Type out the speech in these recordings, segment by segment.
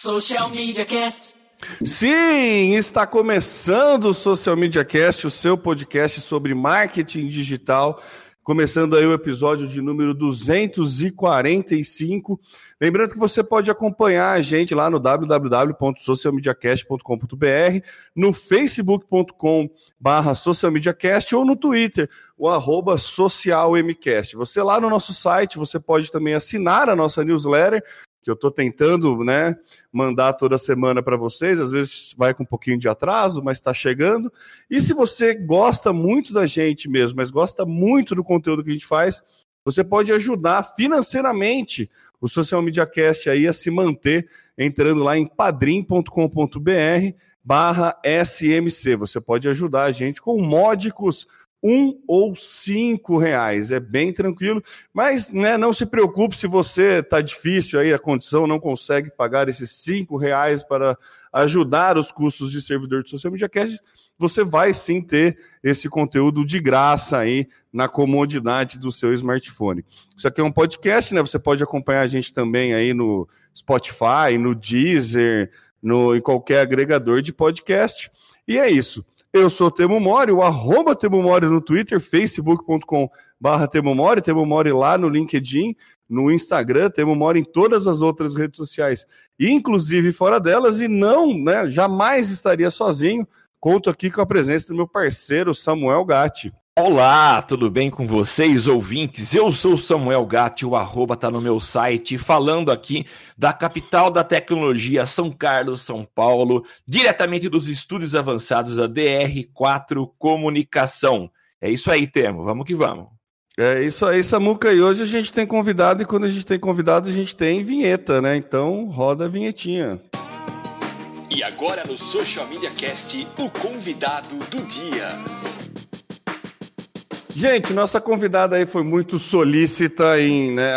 Social Media Cast. Sim, está começando o Social Media Cast, o seu podcast sobre marketing digital. Começando aí o episódio de número 245. Lembrando que você pode acompanhar a gente lá no www.socialmediacast.com.br, no facebook.com barra socialmediacast ou no Twitter, o arroba socialmcast. Você lá no nosso site, você pode também assinar a nossa newsletter, que eu estou tentando né, mandar toda semana para vocês. Às vezes vai com um pouquinho de atraso, mas está chegando. E se você gosta muito da gente mesmo, mas gosta muito do conteúdo que a gente faz, você pode ajudar financeiramente o Social Media Cast aí a se manter entrando lá em padrim.com.br barra SMC. Você pode ajudar a gente com módicos um ou cinco reais. É bem tranquilo, mas né, não se preocupe se você está difícil aí, a condição não consegue pagar esses cinco reais para ajudar os custos de servidor de social media cast. Você vai sim ter esse conteúdo de graça aí na comodidade do seu smartphone. Isso aqui é um podcast, né? Você pode acompanhar a gente também aí no Spotify, no Deezer, no, em qualquer agregador de podcast. E é isso. Eu sou Temo Mori, o arroba Temo Mori no Twitter, facebook.com barra Temo Mori, Temo Mori lá no LinkedIn, no Instagram, Temo Mori em todas as outras redes sociais, inclusive fora delas, e não, né, jamais estaria sozinho. Conto aqui com a presença do meu parceiro Samuel Gatti. Olá, tudo bem com vocês, ouvintes? Eu sou Samuel Gatti, o arroba tá no meu site, falando aqui da capital da tecnologia, São Carlos, São Paulo, diretamente dos estúdios avançados da DR4 Comunicação. É isso aí, Temo, vamos que vamos. É isso aí, Samuca, e hoje a gente tem convidado, e quando a gente tem convidado, a gente tem vinheta, né? Então, roda a vinhetinha. E agora no Social Media Cast, o convidado do dia. Gente, nossa convidada aí foi muito solícita em né,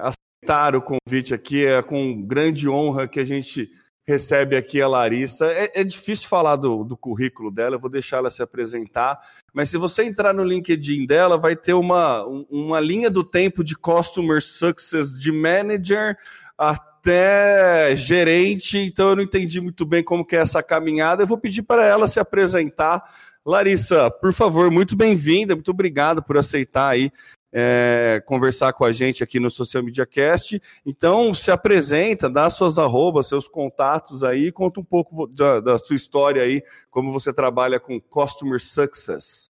aceitar o convite aqui. É com grande honra que a gente recebe aqui a Larissa. É, é difícil falar do, do, currículo dela, eu vou deixar ela se apresentar. Mas se você entrar no LinkedIn dela, vai ter uma, uma linha do tempo de Customer Success de Manager até gerente. Então eu não entendi muito bem como que é essa caminhada. Eu vou pedir para ela se apresentar Larissa, por favor, muito bem-vinda, muito obrigado por aceitar aí é, conversar com a gente aqui no Social Media Cast. Então, se apresenta, dá suas arrobas, seus contatos aí, conta um pouco da, da sua história aí, como você trabalha com Customer Success.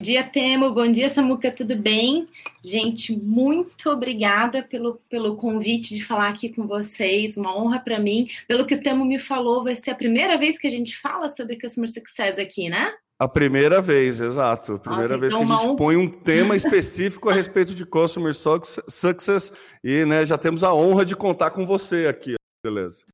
Bom dia, Temo. Bom dia, Samuca. Tudo bem? Gente, muito obrigada pelo, pelo convite de falar aqui com vocês. Uma honra para mim. Pelo que o Temo me falou, vai ser a primeira vez que a gente fala sobre Customer Success aqui, né? A primeira vez, exato. A primeira Nossa, vez então que a gente põe um tema específico a respeito de Customer Success e né, já temos a honra de contar com você aqui, beleza?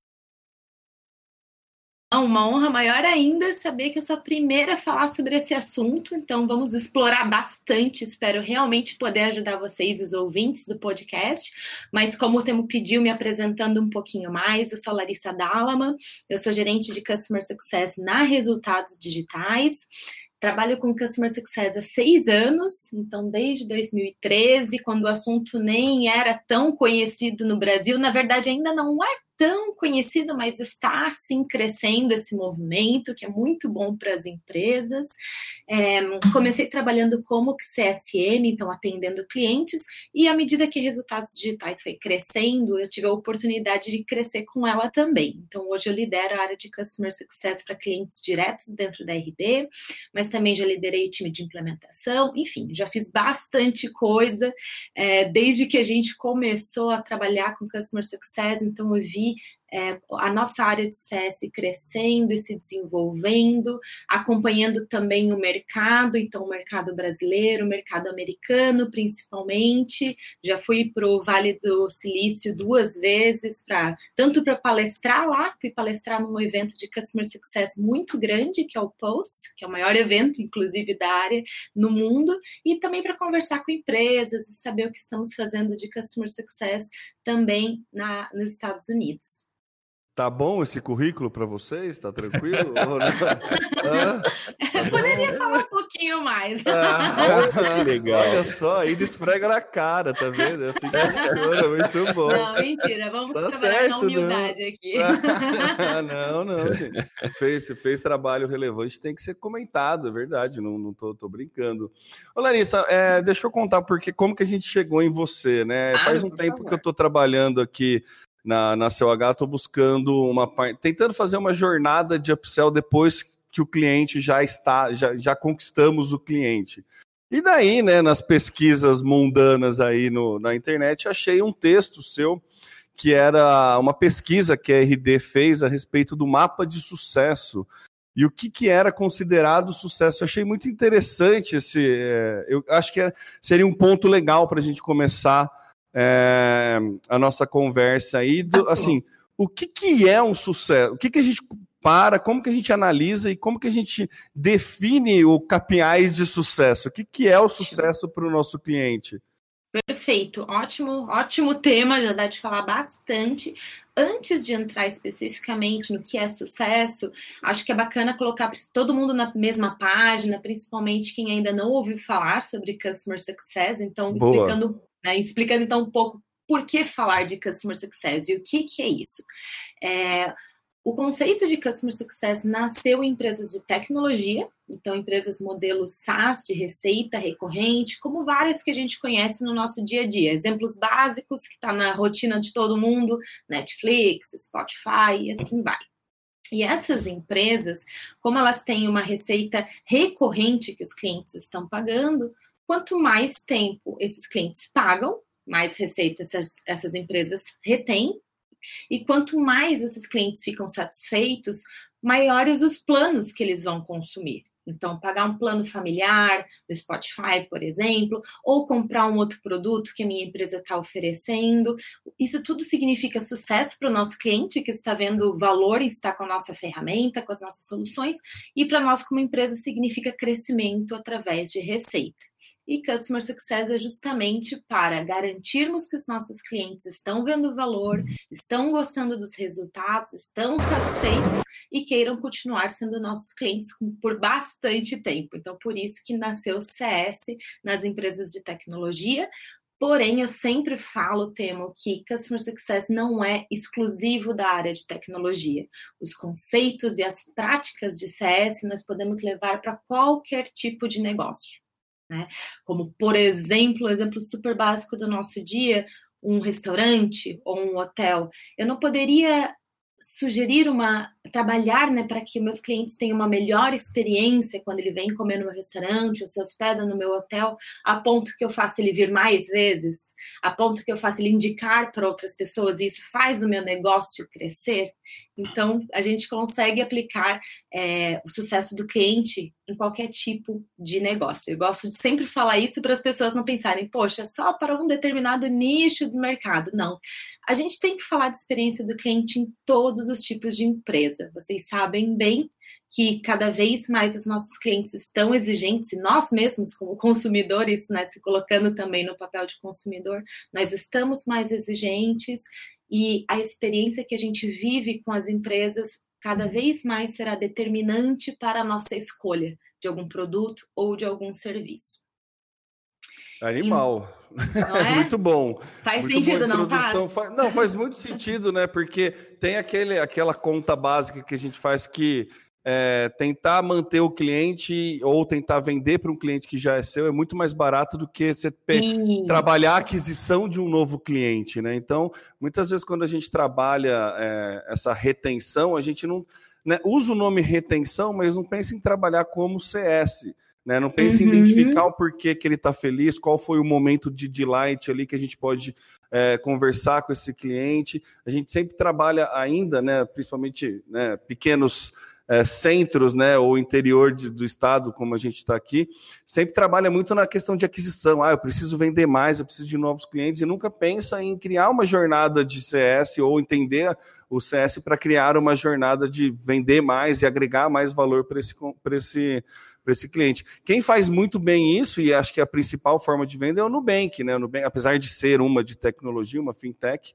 Uma honra maior ainda saber que eu sou a primeira a falar sobre esse assunto, então vamos explorar bastante. Espero realmente poder ajudar vocês, os ouvintes do podcast. Mas, como o Temo pediu, me apresentando um pouquinho mais, eu sou Larissa Dallama, eu sou gerente de Customer Success na Resultados Digitais. Trabalho com Customer Success há seis anos, então desde 2013, quando o assunto nem era tão conhecido no Brasil, na verdade ainda não é tão conhecido, mas está sim crescendo esse movimento, que é muito bom para as empresas. É, comecei trabalhando como CSM, então atendendo clientes, e à medida que resultados digitais foi crescendo, eu tive a oportunidade de crescer com ela também. Então hoje eu lidero a área de Customer Success para clientes diretos dentro da RB, mas também já liderei o time de implementação, enfim, já fiz bastante coisa é, desde que a gente começou a trabalhar com Customer Success, então eu vi и é, a nossa área de CS crescendo e se desenvolvendo, acompanhando também o mercado, então o mercado brasileiro, o mercado americano principalmente. Já fui para o Vale do Silício duas vezes, para tanto para palestrar lá, fui palestrar num evento de Customer Success muito grande, que é o POS, que é o maior evento, inclusive, da área no mundo, e também para conversar com empresas e saber o que estamos fazendo de Customer Success também na, nos Estados Unidos. Tá bom esse currículo para vocês? Tá tranquilo? ah, tá poderia falar um pouquinho mais. Ah, legal. Olha só, ainda esfrega na cara, tá vendo? É assim que funciona, muito bom. Não, mentira, vamos tá trabalhar certo, na humildade não. aqui. não, não, gente. Fez, fez trabalho relevante, tem que ser comentado, é verdade, não, não tô, tô brincando. Ô, Larissa, é, deixa eu contar porque como que a gente chegou em você, né? Ah, Faz um tempo favor. que eu tô trabalhando aqui na, na COH, estou buscando uma tentando fazer uma jornada de upsell depois que o cliente já está, já, já conquistamos o cliente. E daí, né, nas pesquisas mundanas aí no, na internet, achei um texto seu que era uma pesquisa que a RD fez a respeito do mapa de sucesso e o que, que era considerado sucesso. Eu achei muito interessante esse. É, eu acho que é, seria um ponto legal para a gente começar é, a nossa conversa aí. Do, tá assim, o que, que é um sucesso? O que, que a gente para, como que a gente analisa e como que a gente define o KPIs de sucesso? O que, que é o sucesso para o nosso cliente? Perfeito, ótimo, ótimo tema, já dá de falar bastante. Antes de entrar especificamente no que é sucesso, acho que é bacana colocar todo mundo na mesma página, principalmente quem ainda não ouviu falar sobre Customer Success, então Boa. explicando né? Explicando então um pouco por que falar de Customer Success e o que, que é isso. É, o conceito de Customer Success nasceu em empresas de tecnologia, então empresas modelo SaaS de receita recorrente, como várias que a gente conhece no nosso dia a dia. Exemplos básicos que está na rotina de todo mundo, Netflix, Spotify e assim vai. E essas empresas, como elas têm uma receita recorrente que os clientes estão pagando, Quanto mais tempo esses clientes pagam, mais receita essas, essas empresas retêm. E quanto mais esses clientes ficam satisfeitos, maiores os planos que eles vão consumir. Então, pagar um plano familiar do Spotify, por exemplo, ou comprar um outro produto que a minha empresa está oferecendo. Isso tudo significa sucesso para o nosso cliente que está vendo valor e está com a nossa ferramenta, com as nossas soluções, e para nós, como empresa, significa crescimento através de receita. E Customer Success é justamente para garantirmos que os nossos clientes estão vendo valor, estão gostando dos resultados, estão satisfeitos e queiram continuar sendo nossos clientes por bastante tempo. Então, por isso que nasceu o CS nas empresas de tecnologia, Porém, eu sempre falo, Temo, que Customer Success não é exclusivo da área de tecnologia. Os conceitos e as práticas de CS nós podemos levar para qualquer tipo de negócio. Né? Como, por exemplo, um exemplo super básico do nosso dia, um restaurante ou um hotel. Eu não poderia sugerir uma trabalhar né, para que meus clientes tenham uma melhor experiência quando ele vem comer no meu restaurante ou se hospeda no meu hotel, a ponto que eu faça ele vir mais vezes, a ponto que eu faça ele indicar para outras pessoas e isso faz o meu negócio crescer. Então, a gente consegue aplicar é, o sucesso do cliente em qualquer tipo de negócio. Eu gosto de sempre falar isso para as pessoas não pensarem, poxa, só para um determinado nicho do mercado. Não. A gente tem que falar de experiência do cliente em todos os tipos de empresa. Vocês sabem bem que cada vez mais os nossos clientes estão exigentes, e nós mesmos, como consumidores, né, se colocando também no papel de consumidor, nós estamos mais exigentes e a experiência que a gente vive com as empresas cada vez mais será determinante para a nossa escolha de algum produto ou de algum serviço. Animal. É? muito bom. Faz muito sentido, não faz? faz? Não, faz muito sentido, né? Porque tem aquele, aquela conta básica que a gente faz que é, tentar manter o cliente ou tentar vender para um cliente que já é seu é muito mais barato do que você trabalhar a aquisição de um novo cliente, né? Então, muitas vezes quando a gente trabalha é, essa retenção, a gente não né, usa o nome retenção, mas não pensa em trabalhar como CS. Né? Não pensa uhum. em identificar o porquê que ele está feliz, qual foi o momento de delight ali que a gente pode é, conversar com esse cliente. A gente sempre trabalha ainda, né, principalmente né, pequenos é, centros, né, ou interior de, do estado, como a gente está aqui, sempre trabalha muito na questão de aquisição. Ah, eu preciso vender mais, eu preciso de novos clientes, e nunca pensa em criar uma jornada de CS ou entender o CS para criar uma jornada de vender mais e agregar mais valor para esse, esse, esse cliente. Quem faz muito bem isso, e acho que a principal forma de venda é o Nubank, né? O Nubank, apesar de ser uma de tecnologia, uma fintech,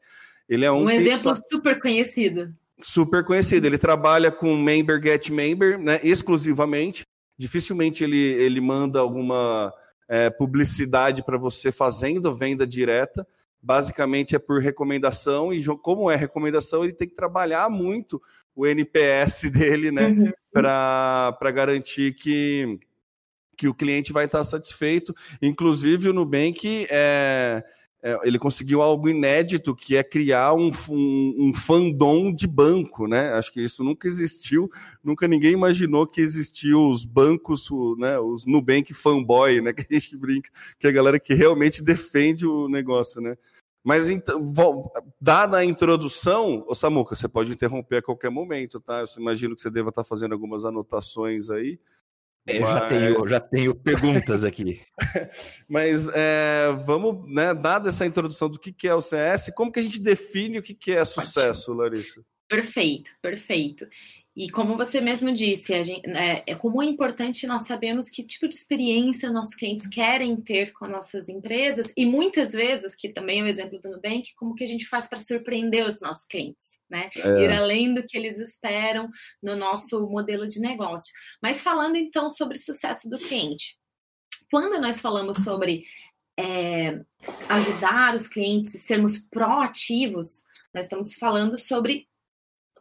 ele é um. Um exemplo só... super conhecido. Super conhecido. Ele trabalha com member get member, né? Exclusivamente. Dificilmente ele, ele manda alguma é, publicidade para você fazendo venda direta. Basicamente é por recomendação, e como é recomendação, ele tem que trabalhar muito o NPS dele, né? Uhum. Para garantir que, que o cliente vai estar satisfeito. Inclusive, o Nubank é, é, ele conseguiu algo inédito, que é criar um, um, um, fandom de banco, né? Acho que isso nunca existiu, nunca ninguém imaginou que existiam os bancos, né? Os Nubank fanboy, né? Que a gente brinca, que é a galera que realmente defende o negócio, né? Mas então, dada a introdução, ô Samuca, você pode interromper a qualquer momento, tá? Eu imagino que você deva estar fazendo algumas anotações aí. Eu mas... já, tenho, já tenho perguntas aqui. mas é, vamos, né, dada essa introdução do que, que é o CS, como que a gente define o que, que é sucesso, Larissa? Perfeito, perfeito. E como você mesmo disse, gente, é, é, como é importante nós sabemos que tipo de experiência nossos clientes querem ter com nossas empresas e muitas vezes, que também é o exemplo do Nubank, como que a gente faz para surpreender os nossos clientes, né? É. Ir além do que eles esperam no nosso modelo de negócio. Mas falando então sobre sucesso do cliente, quando nós falamos sobre é, ajudar os clientes e sermos proativos, nós estamos falando sobre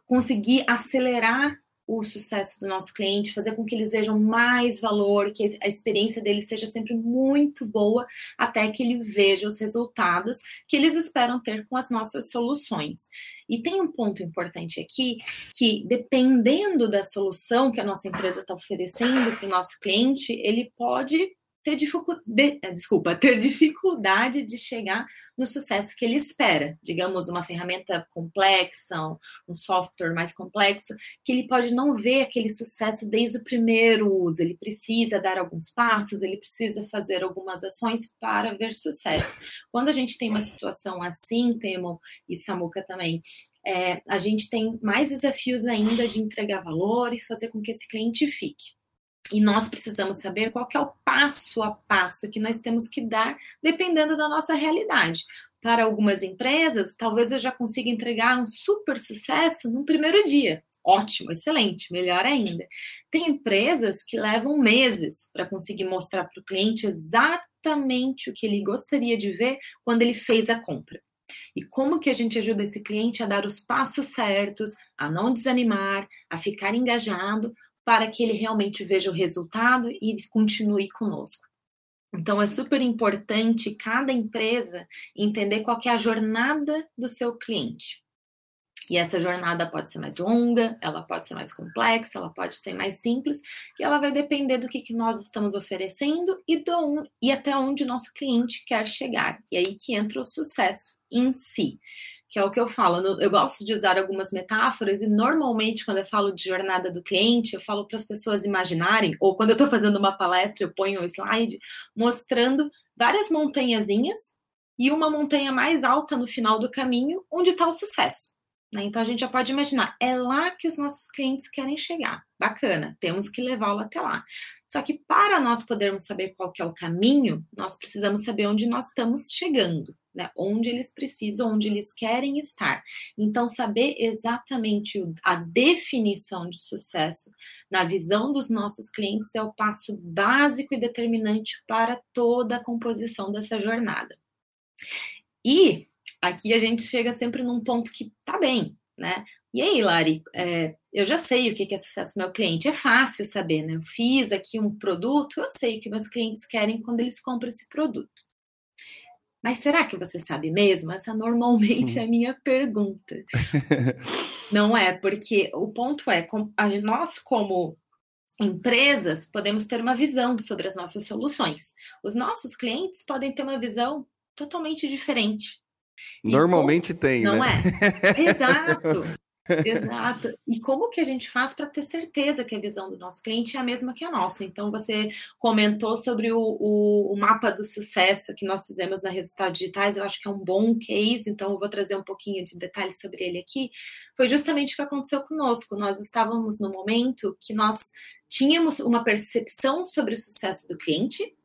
conseguir acelerar o sucesso do nosso cliente, fazer com que eles vejam mais valor, que a experiência dele seja sempre muito boa, até que ele veja os resultados que eles esperam ter com as nossas soluções. E tem um ponto importante aqui, que dependendo da solução que a nossa empresa está oferecendo para o nosso cliente, ele pode ter dificuldade, eh, desculpa, ter dificuldade de chegar no sucesso que ele espera. Digamos, uma ferramenta complexa, um software mais complexo, que ele pode não ver aquele sucesso desde o primeiro uso. Ele precisa dar alguns passos, ele precisa fazer algumas ações para ver sucesso. Quando a gente tem uma situação assim, Temo e Samuca também, é, a gente tem mais desafios ainda de entregar valor e fazer com que esse cliente fique. E nós precisamos saber qual é o passo a passo que nós temos que dar, dependendo da nossa realidade. Para algumas empresas, talvez eu já consiga entregar um super sucesso no primeiro dia. Ótimo, excelente, melhor ainda. Tem empresas que levam meses para conseguir mostrar para o cliente exatamente o que ele gostaria de ver quando ele fez a compra. E como que a gente ajuda esse cliente a dar os passos certos, a não desanimar, a ficar engajado, para que ele realmente veja o resultado e continue conosco. Então é super importante cada empresa entender qual é a jornada do seu cliente. E essa jornada pode ser mais longa, ela pode ser mais complexa, ela pode ser mais simples, e ela vai depender do que, que nós estamos oferecendo e, do, e até onde o nosso cliente quer chegar. E aí que entra o sucesso em si que é o que eu falo. Eu gosto de usar algumas metáforas e normalmente quando eu falo de jornada do cliente, eu falo para as pessoas imaginarem, ou quando eu estou fazendo uma palestra, eu ponho um slide mostrando várias montanhazinhas e uma montanha mais alta no final do caminho, onde está o sucesso. Né? Então a gente já pode imaginar, é lá que os nossos clientes querem chegar. Bacana, temos que levá-lo até lá. Só que para nós podermos saber qual é o caminho, nós precisamos saber onde nós estamos chegando, né? Onde eles precisam, onde eles querem estar. Então, saber exatamente a definição de sucesso na visão dos nossos clientes é o passo básico e determinante para toda a composição dessa jornada. E aqui a gente chega sempre num ponto que tá bem, né? E aí, Lari, é, eu já sei o que é sucesso do meu cliente. É fácil saber, né? Eu fiz aqui um produto, eu sei o que meus clientes querem quando eles compram esse produto. Mas será que você sabe mesmo? Essa normalmente é a minha pergunta. Não é, porque o ponto é, nós como empresas podemos ter uma visão sobre as nossas soluções. Os nossos clientes podem ter uma visão totalmente diferente. Normalmente como... tem, não né? é? Exato. Exato. E como que a gente faz para ter certeza que a visão do nosso cliente é a mesma que a nossa? Então, você comentou sobre o, o, o, mapa do sucesso que nós fizemos na Resultados Digitais, eu acho que é um bom case, então eu vou trazer um pouquinho de detalhes sobre ele aqui. Foi justamente o que aconteceu conosco. Nós estávamos no momento que nós tínhamos uma percepção sobre o sucesso do cliente,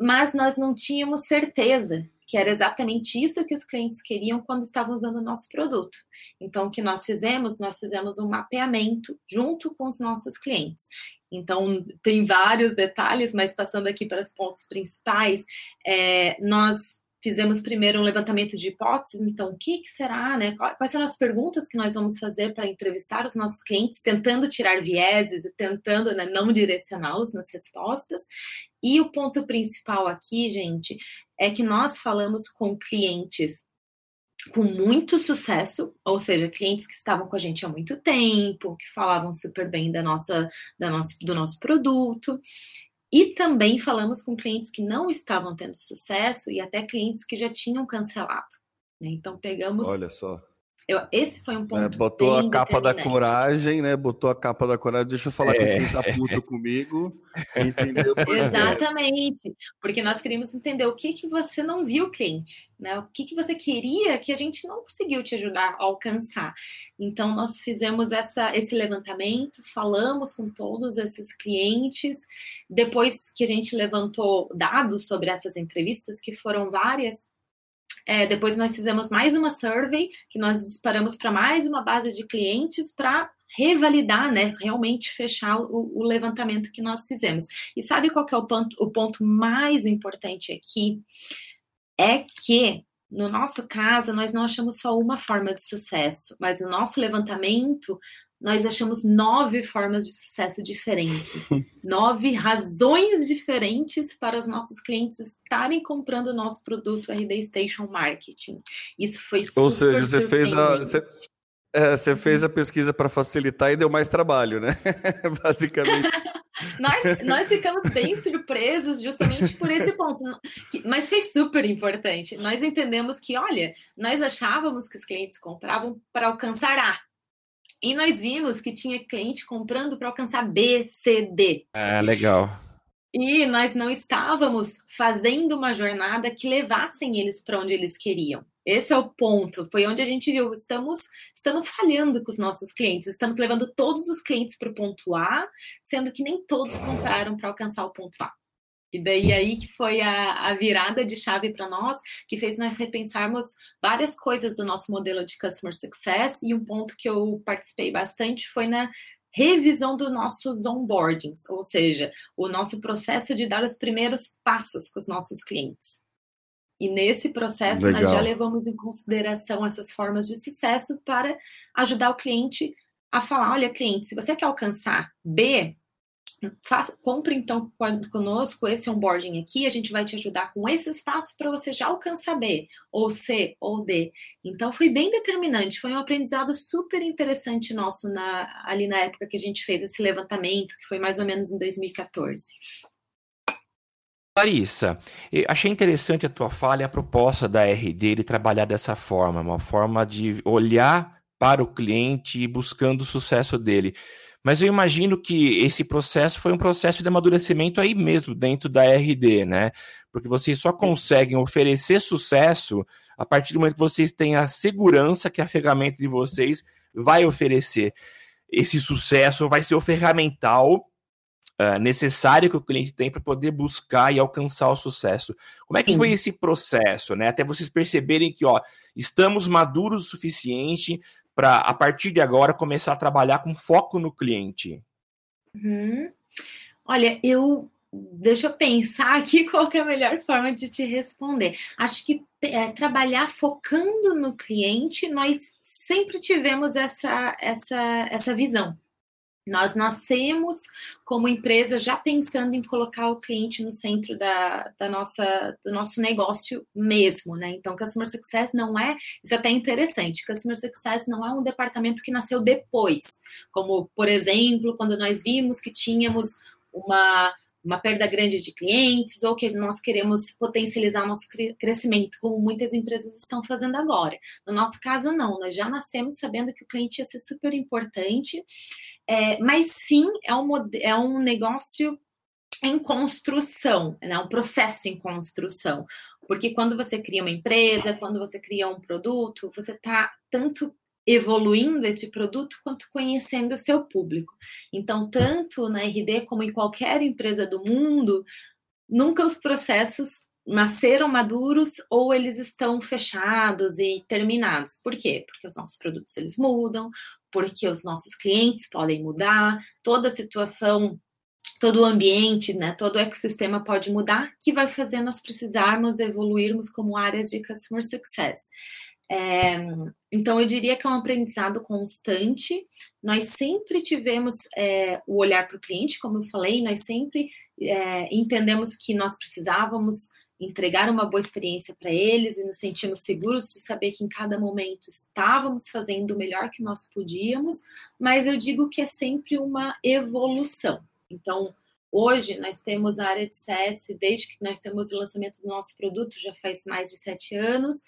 mas nós não tínhamos certeza que era exatamente isso que os clientes queriam quando estavam usando o nosso produto. Então, o que nós fizemos? Nós fizemos um mapeamento junto com os nossos clientes. Então, tem vários detalhes, mas passando aqui para os pontos principais, é, nós fizemos primeiro um levantamento de hipóteses, então o que, que será, né? Quais são as perguntas que nós vamos fazer para entrevistar os nossos clientes, tentando tirar vieses e tentando né, não direcioná-los nas respostas. E o ponto principal aqui, gente, é que nós falamos com clientes com muito sucesso, ou seja, clientes que estavam com a gente há muito tempo, que falavam super bem da nossa, da nosso, do nosso produto, e também falamos com clientes que não estavam tendo sucesso e até clientes que já tinham cancelado. Né? Então pegamos. Eu, esse foi um é, ponto. É, botou a capa da coragem, né? Botou a capa da coragem. Deixa eu falar é. com quem tá puto comigo. Entendeu? Exatamente. Porque nós queríamos entender o que, que você não viu, cliente, né? O que, que você queria que a gente não conseguiu te ajudar a alcançar. Então, nós fizemos essa, esse levantamento, falamos com todos esses clientes. Depois que a gente levantou dados sobre essas entrevistas, que foram várias, é, depois nós fizemos mais uma survey, que nós disparamos para mais uma base de clientes para revalidar, né, realmente fechar o, o, levantamento que nós fizemos. E sabe qual é o ponto, o ponto mais importante aqui? É que no nosso caso, nós não achamos só uma forma de sucesso, mas o nosso levantamento nós achamos nove formas de sucesso diferentes, nove razões diferentes para os nossos clientes estarem comprando o nosso produto RD Station Marketing. Isso foi super Ou seja, você fez a você, é, você fez a pesquisa para facilitar e deu mais trabalho, né? Basicamente. nós, nós ficamos bem surpresos justamente por esse ponto. Mas foi super importante. Nós entendemos que, olha, nós achávamos que os clientes compravam para alcançar A, e nós vimos que tinha cliente comprando para alcançar B, C, D. É, legal. E nós não estávamos fazendo uma jornada que levassem eles para onde eles queriam. Esse é o ponto. Foi onde a gente viu. Estamos, estamos falhando com os nossos clientes. Estamos levando todos os clientes para o ponto A, sendo que nem todos compraram para alcançar o ponto A. E daí aí que foi a, a virada de chave para nós, que fez nós repensarmos várias coisas do nosso modelo de customer success. E um ponto que eu participei bastante foi na revisão dos nossos onboardings, ou seja, o nosso processo de dar os primeiros passos com os nossos clientes. E nesse processo Legal. nós já levamos em consideração essas formas de sucesso para ajudar o cliente a falar: olha, cliente, se você quer alcançar B, Faça, compre então conosco esse onboarding aqui, a gente vai te ajudar com esses passos para você já alcançar B, ou C, ou D. Então foi bem determinante, foi um aprendizado super interessante nosso na, ali na época que a gente fez esse levantamento, que foi mais ou menos em 2014. Larissa, achei interessante a tua fala e a proposta da RD de trabalhar dessa forma, uma forma de olhar para o cliente e buscando o sucesso dele. Mas eu imagino que esse processo foi um processo de amadurecimento aí mesmo, dentro da RD, né? Porque vocês só conseguem oferecer sucesso a partir do momento que vocês têm a segurança que a ferramenta de vocês vai oferecer. Esse sucesso vai ser o ferramental uh, necessário que o cliente tem para poder buscar e alcançar o sucesso. Como é que Sim. foi esse processo, né? Até vocês perceberem que, ó, estamos maduros o suficiente para, a partir de agora, começar a trabalhar com foco no cliente? Uhum. Olha, eu. Deixa eu pensar aqui qual é a melhor forma de te responder. Acho que é, trabalhar focando no cliente, nós sempre tivemos essa, essa, essa visão. Nós nascemos como empresa já pensando em colocar o cliente no centro da, da nossa, do nosso negócio mesmo, né? Então, Customer Success não é, isso é até interessante, Customer Success não é um departamento que nasceu depois, como, por exemplo, quando nós vimos que tínhamos uma uma perda grande de clientes ou que nós queremos potencializar o nosso crescimento, como muitas empresas estão fazendo agora. No nosso caso, não, nós já nascemos sabendo que o cliente ia ser super importante, é, mas sim é um, é um negócio em construção, né? um processo em construção. Porque quando você cria uma empresa, quando você cria um produto, você está tanto evoluindo esse produto quanto conhecendo o seu público. Então, tanto na RD como em qualquer empresa do mundo, nunca os processos nasceram maduros ou eles estão fechados e terminados. Por quê? Porque os nossos produtos eles mudam, porque os nossos clientes podem mudar, toda a situação, todo o ambiente, né, todo o ecossistema pode mudar, que vai fazer nós precisarmos evoluirmos como áreas de customer success. É, então, eu diria que é um aprendizado constante. Nós sempre tivemos é, o olhar para o cliente, como eu falei, nós sempre é, entendemos que nós precisávamos entregar uma boa experiência para eles e nos sentimos seguros de saber que em cada momento estávamos fazendo o melhor que nós podíamos, mas eu digo que é sempre uma evolução. Então, hoje nós temos a área de CS, desde que nós temos o lançamento do nosso produto, já faz mais de sete anos,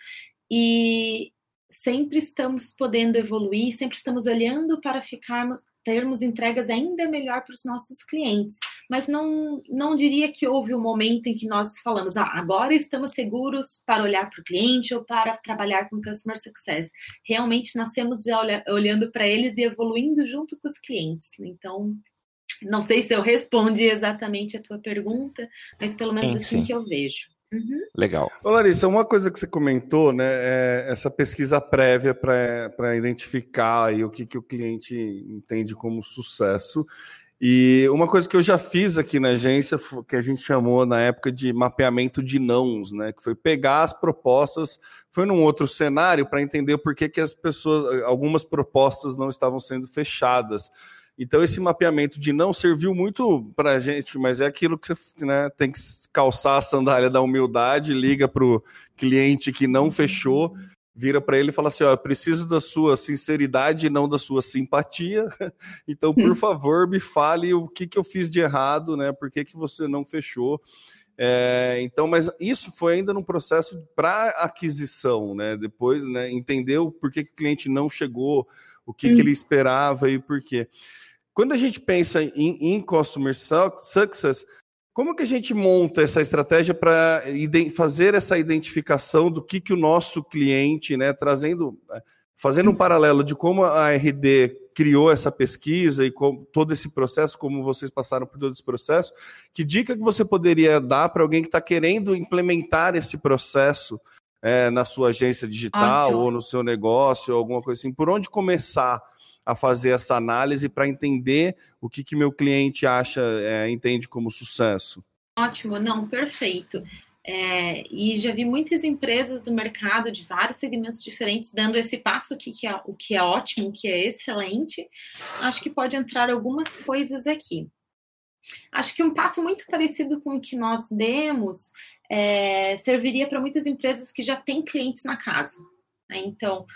e sempre estamos podendo evoluir, sempre estamos olhando para ficarmos, termos entregas ainda melhor para os nossos clientes. Mas não, não diria que houve um momento em que nós falamos, ah, agora estamos seguros para olhar para o cliente ou para trabalhar com customer success. Realmente nascemos já olha, olhando para eles e evoluindo junto com os clientes. Então, não sei se eu respondi exatamente a tua pergunta, mas pelo menos sim, assim sim. que eu vejo. Uhum. Legal. Ô Larissa, uma coisa que você comentou, né, é essa pesquisa prévia para identificar aí o que, que o cliente entende como sucesso. E uma coisa que eu já fiz aqui na agência, que a gente chamou na época de mapeamento de nãos, né? Que foi pegar as propostas, foi num outro cenário para entender por que, que as pessoas, algumas propostas não estavam sendo fechadas. Então, esse mapeamento de não serviu muito para a gente, mas é aquilo que você né, tem que calçar a sandália da humildade, liga para o cliente que não fechou, vira para ele e fala assim: ó, eu preciso da sua sinceridade e não da sua simpatia. Então, por hum. favor, me fale o que, que eu fiz de errado, né? Por que, que você não fechou? É, então, mas isso foi ainda num processo para aquisição, né? Depois, né, entendeu por que, que o cliente não chegou, o que, hum. que ele esperava e por quê. Quando a gente pensa em, em customer success, como que a gente monta essa estratégia para fazer essa identificação do que, que o nosso cliente, né, trazendo, fazendo um paralelo de como a RD criou essa pesquisa e com, todo esse processo, como vocês passaram por todo esse processo, que dica que você poderia dar para alguém que está querendo implementar esse processo é, na sua agência digital ou no seu negócio, alguma coisa assim? Por onde começar? A fazer essa análise para entender o que, que meu cliente acha, é, entende como sucesso. Ótimo, não, perfeito. É, e já vi muitas empresas do mercado de vários segmentos diferentes dando esse passo, que, que é, o que é ótimo, o que é excelente. Acho que pode entrar algumas coisas aqui. Acho que um passo muito parecido com o que nós demos é, serviria para muitas empresas que já têm clientes na casa. Né? Então,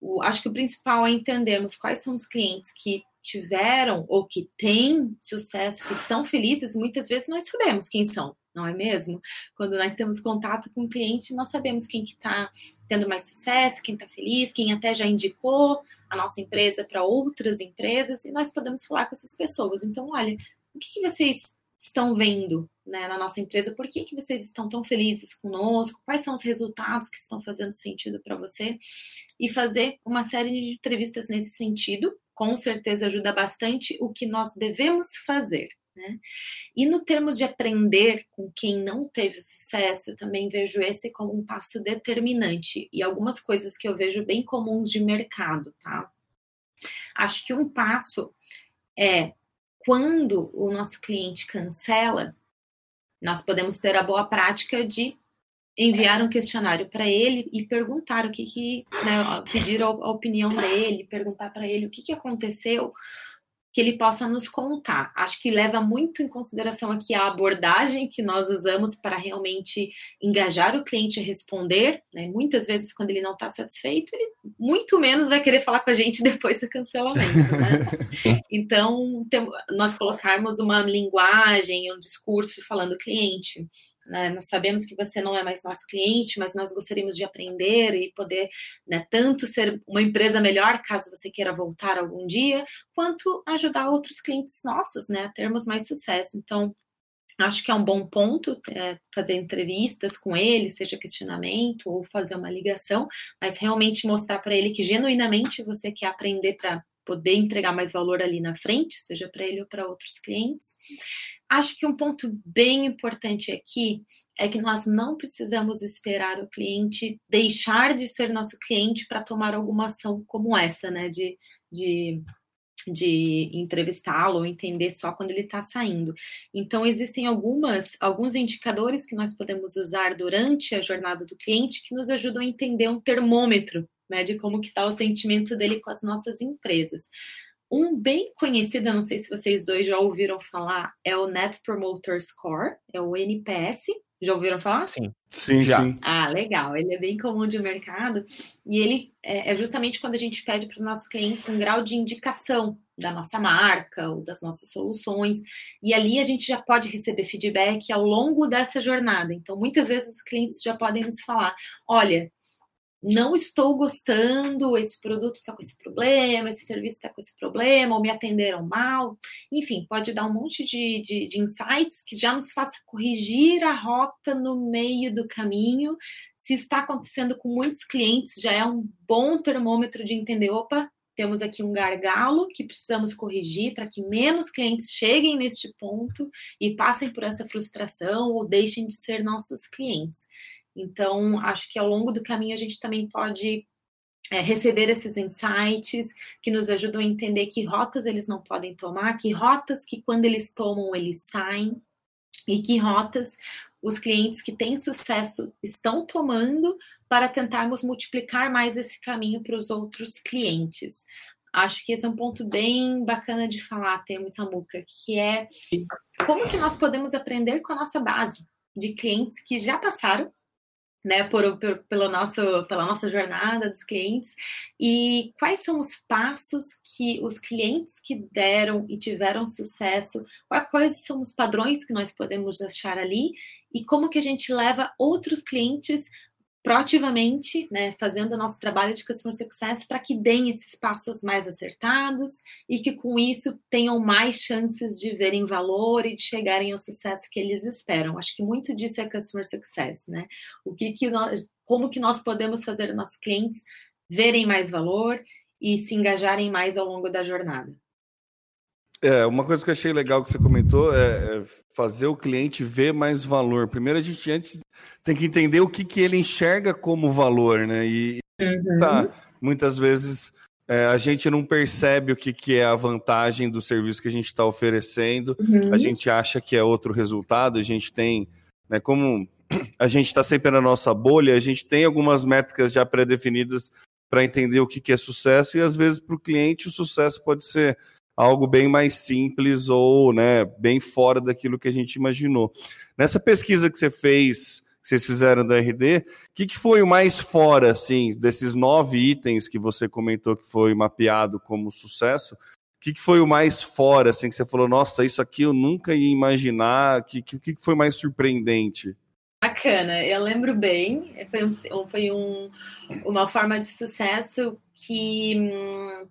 o, acho que o principal é entendermos quais são os clientes que tiveram ou que têm sucesso, que estão felizes, muitas vezes nós sabemos quem são, não é mesmo? Quando nós temos contato com o cliente, nós sabemos quem que está tendo mais sucesso, quem está feliz, quem até já indicou a nossa empresa para outras empresas, e nós podemos falar com essas pessoas. Então, olha, o que, que vocês estão vendo né, na nossa empresa, por que, que vocês estão tão felizes conosco, quais são os resultados que estão fazendo sentido para você, e fazer uma série de entrevistas nesse sentido, com certeza ajuda bastante o que nós devemos fazer. Né? E no termos de aprender com quem não teve sucesso, também vejo esse como um passo determinante e algumas coisas que eu vejo bem comuns de mercado, tá? Acho que um passo é quando o nosso cliente cancela, nós podemos ter a boa prática de enviar um questionário para ele e perguntar o que, que né, pedir a opinião dele, perguntar para ele o que, que aconteceu, que ele possa nos contar. Acho que leva muito em consideração aqui a abordagem que nós usamos para realmente engajar o cliente a responder. Né? Muitas vezes, quando ele não está satisfeito, ele muito menos vai querer falar com a gente depois do cancelamento. Né? então, tem, nós colocarmos uma linguagem, um discurso falando cliente, né? Nós sabemos que você não é mais nosso cliente, mas nós gostaríamos de aprender e poder né, tanto ser uma empresa melhor, caso você queira voltar algum dia, quanto ajudar outros clientes nossos né, a termos mais sucesso. Então, acho que é um bom ponto é, fazer entrevistas com ele, seja questionamento ou fazer uma ligação, mas realmente mostrar para ele que genuinamente você quer aprender para poder entregar mais valor ali na frente, seja para ele ou para outros clientes. Acho que um ponto bem importante aqui é que nós não precisamos esperar o cliente deixar de ser nosso cliente para tomar alguma ação como essa, né? De, de de entrevistá-lo ou entender só quando ele está saindo. Então, existem algumas, alguns indicadores que nós podemos usar durante a jornada do cliente que nos ajudam a entender um termômetro né, de como que está o sentimento dele com as nossas empresas. Um bem conhecido, não sei se vocês dois já ouviram falar, é o Net Promoter Score, é o NPS. Já ouviram falar? Sim. Sim, Já. sim. Ah, legal. Ele é bem comum de mercado e ele é é justamente quando a gente pede para os nossos clientes um grau de indicação da nossa marca ou das nossas soluções. E ali a gente já pode receber feedback ao longo dessa jornada. Então, muitas vezes os clientes já podem nos falar: olha, não estou gostando, esse produto está com esse problema, esse serviço está com esse problema, ou me atenderam mal. Enfim, pode dar um monte de, de, de insights que já nos faça corrigir a rota no meio do caminho. Se está acontecendo com muitos clientes, já é um bom termômetro de entender, opa, temos aqui um gargalo que precisamos corrigir para que menos clientes cheguem neste ponto e passem por essa frustração ou deixem de ser nossos clientes. Então, acho que ao longo do caminho a gente também pode é, receber esses insights que nos ajudam a entender que rotas eles não podem tomar, que rotas que quando eles tomam eles saem e que rotas os clientes que têm sucesso estão tomando para tentarmos multiplicar mais esse caminho para os outros clientes. Acho que esse é um ponto bem bacana de falar, Temo e Samuca, que é como que nós podemos aprender com a nossa base de clientes que já passaram né, por, por, pelo nosso, pela nossa jornada dos clientes. E quais são os passos que os clientes que deram e tiveram sucesso, quais são os padrões que nós podemos achar ali? E como que a gente leva outros clientes proativamente, né, fazendo o nosso trabalho de customer success para que deem esses passos mais acertados e que com isso tenham mais chances de verem valor e de chegarem ao sucesso que eles esperam. Acho que muito disso é customer success, né? O que que nós, como que nós podemos fazer nossos clientes verem mais valor e se engajarem mais ao longo da jornada. É, uma coisa que eu achei legal que você comentou é, é fazer o cliente ver mais valor. Primeiro a gente antes tem que entender o que, que ele enxerga como valor, né? E Uhum. tá, muitas vezes é, a gente não percebe o que, que é a vantagem do serviço que a gente está oferecendo. Uhum. A gente acha que é outro resultado. A gente tem, né? Como a gente está sempre na nossa bolha, a gente tem algumas métricas já pré-definidas para entender o que, que é sucesso e às vezes para o cliente o sucesso pode ser algo bem mais simples ou né, bem fora daquilo que a gente imaginou. Nessa pesquisa que você fez, que vocês fizeram da RD, o que, que foi o mais fora, assim, desses nove itens que você comentou que foi mapeado como sucesso? O que, que foi o mais fora, assim, que você falou, nossa, isso aqui eu nunca ia imaginar, o que, que, que foi mais surpreendente? Bacana, eu lembro bem, foi, um, foi um, uma forma de sucesso que hum,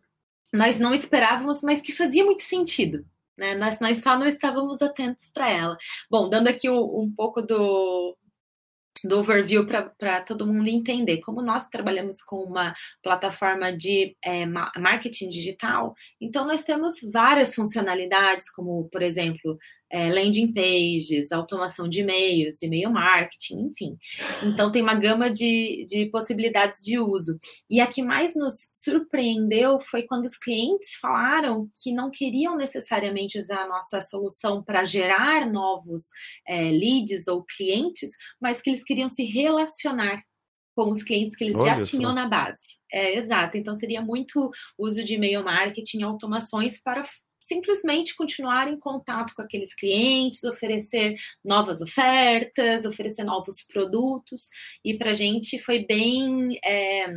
nós não esperávamos, mas que fazia muito sentido. Né? Nós, nós só não estávamos atentos para ela. Bom, dando aqui um, um pouco do, do overview para todo mundo entender. Como nós trabalhamos com uma plataforma de é, marketing digital, então nós temos várias funcionalidades, como, por exemplo, é, landing pages, automação de e-mails, e-mail marketing, enfim. Então tem uma gama de, de possibilidades de uso. E a que mais nos surpreendeu foi quando os clientes falaram que não queriam necessariamente usar a nossa solução para gerar novos é, leads ou clientes, mas que eles queriam se relacionar com os clientes que eles Olha já só. tinham na base. É, exato. Então seria muito uso de e-mail marketing, automações para simplesmente continuar em contato com aqueles clientes, oferecer novas ofertas, oferecer novos produtos. E para a gente foi bem. É,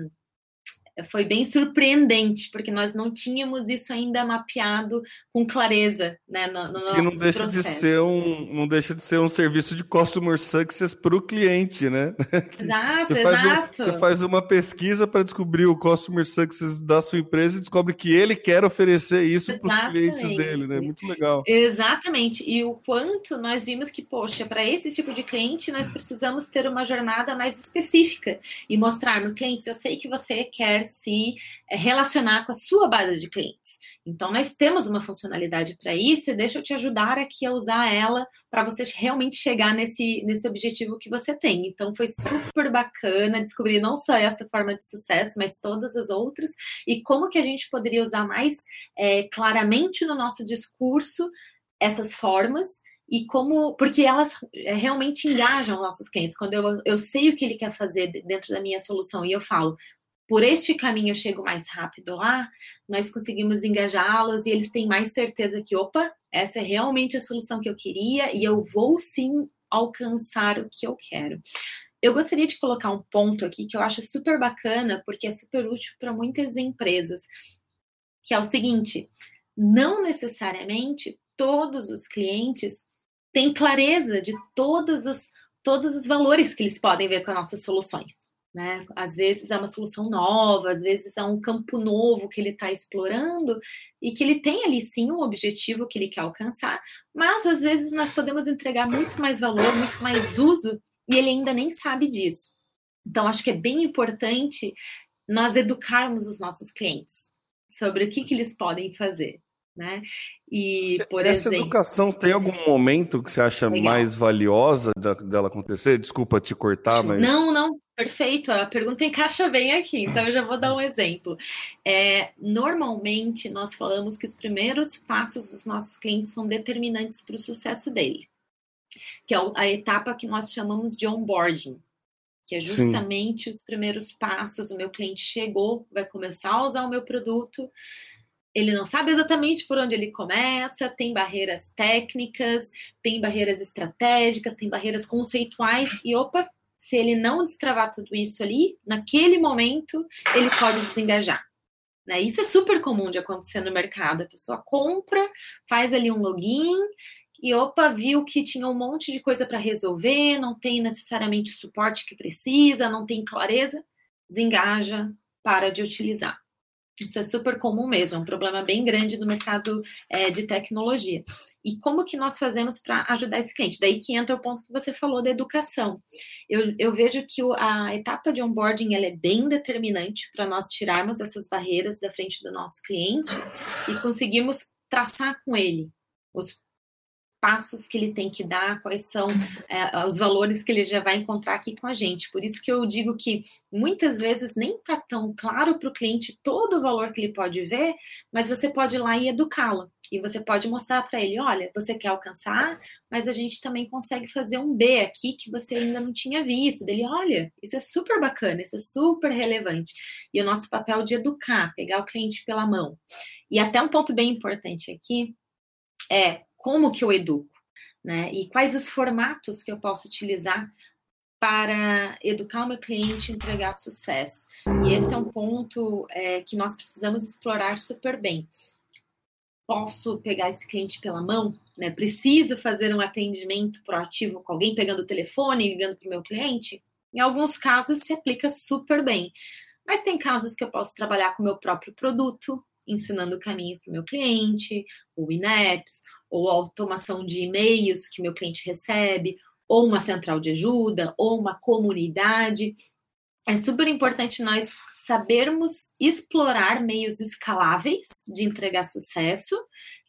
foi bem surpreendente, porque nós não tínhamos isso ainda mapeado com clareza, né, no, no que não deixa de processo. ser um não deixa de ser um serviço de customer success para o cliente, né? Exato, Você faz, um- exato. você faz uma pesquisa para descobrir o customer success da sua empresa e descobre que ele quer oferecer isso para os clientes dele, né? Muito legal. Exatamente. E o quanto nós vimos que, poxa, para esse tipo de cliente, nós precisamos ter uma jornada mais específica e mostrar no cliente, eu sei que você quer se é, relacionar com a sua base de clientes. Então, nós temos uma funcionalidade para isso e deixa eu te ajudar aqui a usar ela para você realmente chegar nesse, nesse objetivo que você tem. Então, foi super bacana descobrir não só essa forma de sucesso, mas todas as outras e como que a gente poderia usar mais é, claramente no nosso discurso essas formas e como porque elas é, realmente engajam nossos clientes. Quando eu, eu sei o que ele quer fazer dentro da minha solução e eu falo, por este caminho eu chego mais rápido lá, nós conseguimos engajá-los e eles têm mais certeza que, opa, essa é realmente a solução que eu queria e eu vou sim alcançar o que eu quero. Eu gostaria de colocar um ponto aqui que eu acho super bacana, porque é super útil para muitas empresas, que é o seguinte: não necessariamente todos os clientes têm clareza de todas as, todos os valores que eles podem ver com as nossas soluções. Né? Às vezes é uma solução nova, às vezes é um campo novo que ele está explorando e que ele tem ali sim um objetivo que ele quer alcançar, mas às vezes nós podemos entregar muito mais valor, muito mais uso e ele ainda nem sabe disso. Então, acho que é bem importante nós educarmos os nossos clientes sobre o que, que eles podem fazer né? E, por Essa exemplo... educação tem algum momento que você acha Legal. mais valiosa dela acontecer? Desculpa te cortar, mas... Não, não, perfeito. A pergunta encaixa bem aqui, então eu já vou dar um exemplo. É, normalmente, nós falamos que os primeiros passos dos nossos clientes são determinantes para o sucesso dele, que é a etapa que nós chamamos de onboarding, que é justamente Sim. os primeiros passos. O meu cliente chegou, vai começar a usar o meu produto, ele não sabe exatamente por onde ele começa, tem barreiras técnicas, tem barreiras estratégicas, tem barreiras conceituais, e opa, se ele não destravar tudo isso ali, naquele momento, ele pode desengajar. Né? Isso é super comum de acontecer no mercado. A pessoa compra, faz ali um login e opa, viu que tinha um monte de coisa para resolver, não tem necessariamente o suporte que precisa, não tem clareza, desengaja, para de utilizar. Isso é super comum mesmo, é um problema bem grande no mercado é, de tecnologia. E como que nós fazemos para ajudar esse cliente? Daí que entra o ponto que você falou da educação. Eu, eu vejo que o, a etapa de onboarding ela é bem determinante para nós tirarmos essas barreiras da frente do nosso cliente e conseguirmos traçar com ele os passos que ele tem que dar, quais são é, os valores que ele já vai encontrar aqui com a gente. Por isso que eu digo que muitas vezes nem está tão claro para o cliente todo o valor que ele pode ver, mas você pode ir lá e educá-lo. E você pode mostrar para ele: olha, você quer alcançar, mas a gente também consegue fazer um B aqui que você ainda não tinha visto. Dele, olha, isso é super bacana, isso é super relevante. E o nosso papel de educar, pegar o cliente pela mão. E até um ponto bem importante aqui é como que eu educo, né? E quais os formatos que eu posso utilizar para educar o meu cliente e entregar sucesso. E esse é um ponto é, que nós precisamos explorar super bem. Posso pegar esse cliente pela mão, né? Preciso fazer um atendimento proativo com alguém, pegando o telefone e ligando para o meu cliente? Em alguns casos se aplica super bem. Mas tem casos que eu posso trabalhar com o meu próprio produto, ensinando o caminho para o meu cliente, ou in-apps, ou automação de e-mails que meu cliente recebe, ou uma central de ajuda, ou uma comunidade. É super importante nós sabermos explorar meios escaláveis de entregar sucesso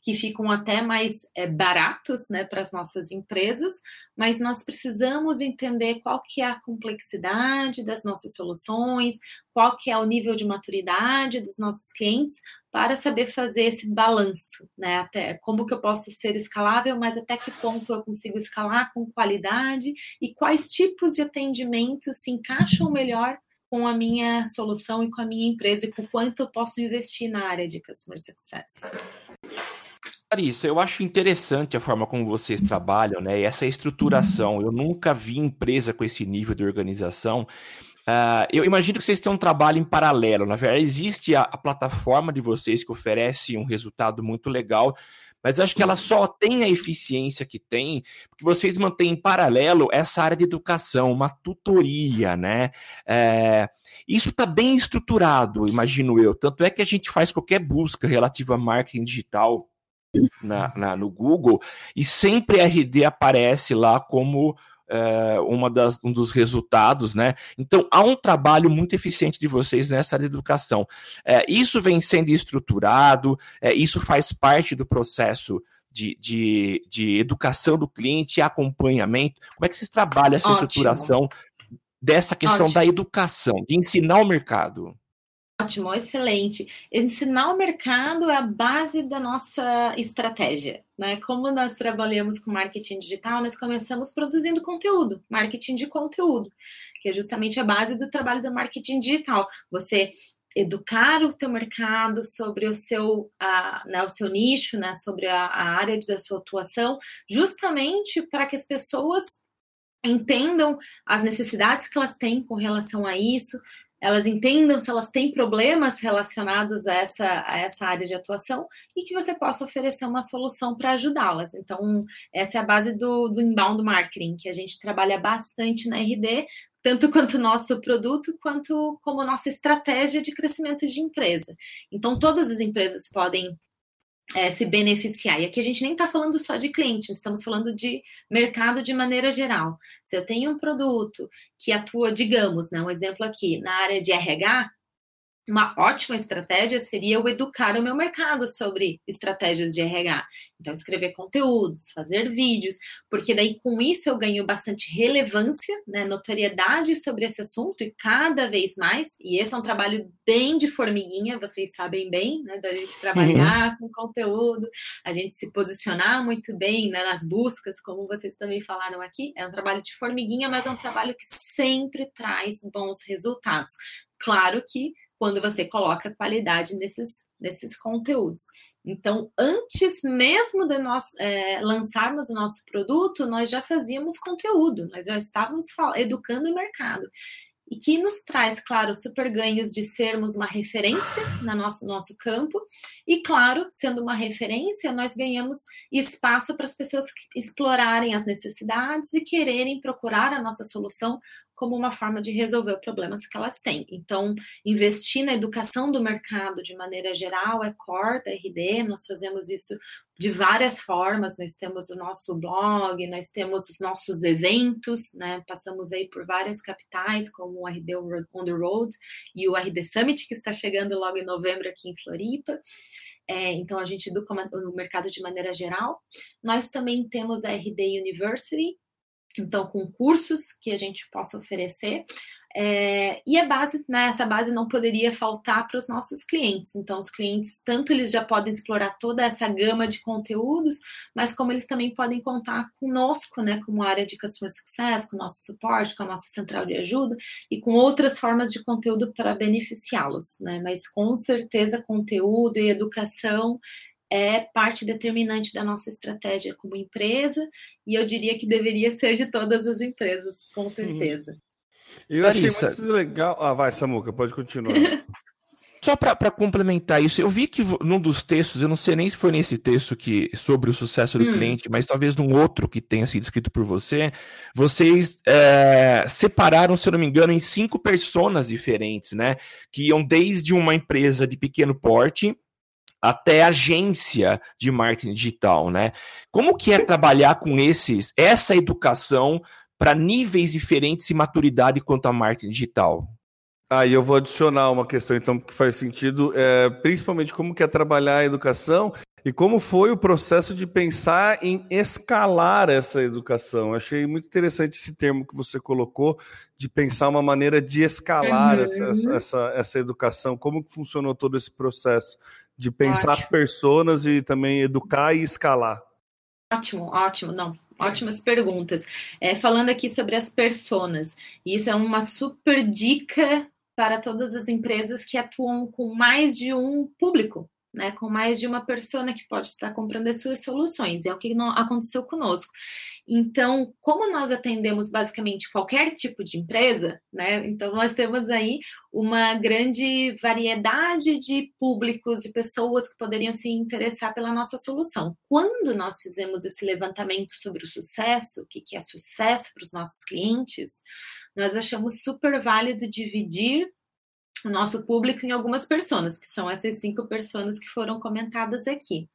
que ficam até mais é, baratos né, para as nossas empresas, mas nós precisamos entender qual que é a complexidade das nossas soluções, qual que é o nível de maturidade dos nossos clientes, para saber fazer esse balanço, né? Até como que eu posso ser escalável, mas até que ponto eu consigo escalar com qualidade e quais tipos de atendimento se encaixam melhor com a minha solução e com a minha empresa e com quanto eu posso investir na área de customer success. Larissa, eu acho interessante a forma como vocês trabalham, né? E essa estruturação. Eu nunca vi empresa com esse nível de organização. Uh, eu imagino que vocês têm um trabalho em paralelo. Na verdade, existe a, a, plataforma de vocês que oferece um resultado muito legal, mas acho que ela só tem a eficiência que tem porque vocês mantêm em paralelo essa área de educação, uma tutoria, né? É, isso está bem estruturado, imagino eu. Tanto é que a gente faz qualquer busca relativa a marketing digital na, na, no Google e sempre RD aparece lá como é, uma das, um dos resultados, né? Então, há um trabalho muito eficiente de vocês nessa área de educação. É, isso vem sendo estruturado, é, isso faz parte do processo de, de, de educação do cliente, acompanhamento. Como é que vocês trabalham essa Ótimo. estruturação dessa questão Ótimo. da educação, de ensinar o mercado? Ótimo, excelente. Ensinar o mercado é a base da nossa estratégia. Né? Como nós trabalhamos com marketing digital, nós começamos produzindo conteúdo, marketing de conteúdo, que é justamente a base do trabalho do marketing digital. Você educar o teu mercado sobre o seu, uh, né, o seu nicho, né, sobre a, a área da sua atuação, justamente para que as pessoas entendam as necessidades que elas têm com relação a isso, elas entendam se elas têm problemas relacionados a essa, a essa área de atuação e que você possa oferecer uma solução para ajudá-las. Então, essa é a base do, do inbound marketing, que a gente trabalha bastante na RD, tanto quanto nosso produto, quanto como nossa estratégia de crescimento de empresa. Então, todas as empresas podem é, se beneficiar. E aqui a gente nem está falando só de cliente, estamos falando de mercado de maneira geral. Se eu tenho um produto que atua, digamos, né, um exemplo aqui, na área de RH, uma ótima estratégia seria eu educar o meu mercado sobre estratégias de RH. Então, escrever conteúdos, fazer vídeos, porque daí com isso eu ganho bastante relevância, né, notoriedade sobre esse assunto e cada vez mais. E esse é um trabalho bem de formiguinha, vocês sabem bem, né, da gente trabalhar uhum. com conteúdo, a gente se posicionar muito bem né, nas buscas, como vocês também falaram aqui. É um trabalho de formiguinha, mas é um trabalho que sempre traz bons resultados. Claro que quando você coloca qualidade nesses, nesses conteúdos. Então, antes mesmo de nós é, lançarmos o nosso produto, nós já fazíamos conteúdo, nós já estávamos educando o mercado e que nos traz, claro, super ganhos de sermos uma referência no nosso, nosso campo, e, claro, sendo uma referência, nós ganhamos espaço para as pessoas explorarem as necessidades e quererem procurar a nossa solução como uma forma de resolver problemas que elas têm. Então, investir na educação do mercado de maneira geral é core da RD, nós fazemos isso de várias formas, nós temos o nosso blog, nós temos os nossos eventos, né? Passamos aí por várias capitais, como o RD On the Road e o RD Summit, que está chegando logo em novembro aqui em Floripa. É, então, a gente educa no mercado de maneira geral. Nós também temos a RD University, então com cursos que a gente possa oferecer. É, e a base, né, essa base não poderia faltar para os nossos clientes. Então, os clientes, tanto eles já podem explorar toda essa gama de conteúdos, mas como eles também podem contar conosco, né, como área de Customer Success, com nosso suporte, com a nossa central de ajuda e com outras formas de conteúdo para beneficiá-los. Né? Mas com certeza, conteúdo e educação é parte determinante da nossa estratégia como empresa e eu diria que deveria ser de todas as empresas, com certeza. Eu achei muito legal. Ah, vai, Samuca, pode continuar. Só para complementar isso, eu vi que num dos textos, eu não sei nem se foi nesse texto que sobre o sucesso do hum. cliente, mas talvez num outro que tenha sido escrito por você, vocês é, separaram, se eu não me engano, em cinco personas diferentes, né? Que iam desde uma empresa de pequeno porte, até agência de marketing digital, né? Como que é trabalhar com esses, essa educação para níveis diferentes e maturidade quanto a marketing digital? Aí ah, eu vou adicionar uma questão, então, que faz sentido, é, principalmente como que é trabalhar a educação e como foi o processo de pensar em escalar essa educação. Achei muito interessante esse termo que você colocou, de pensar uma maneira de escalar uhum. essa, essa, essa educação. Como que funcionou todo esse processo? De pensar ótimo. as pessoas e também educar e escalar. Ótimo, ótimo, não. Ótimas perguntas. É, falando aqui sobre as personas, isso é uma super dica para todas as empresas que atuam com mais de um público, né, com mais de uma pessoa que pode estar comprando as suas soluções. É o que não aconteceu conosco. Então, como nós atendemos basicamente qualquer tipo de empresa, né, então nós temos aí uma grande variedade de públicos e pessoas que poderiam se interessar pela nossa solução. Quando nós fizemos esse levantamento sobre o sucesso, o que é sucesso para os nossos clientes, nós achamos super válido dividir o nosso público em algumas pessoas, que são essas cinco pessoas que foram comentadas aqui.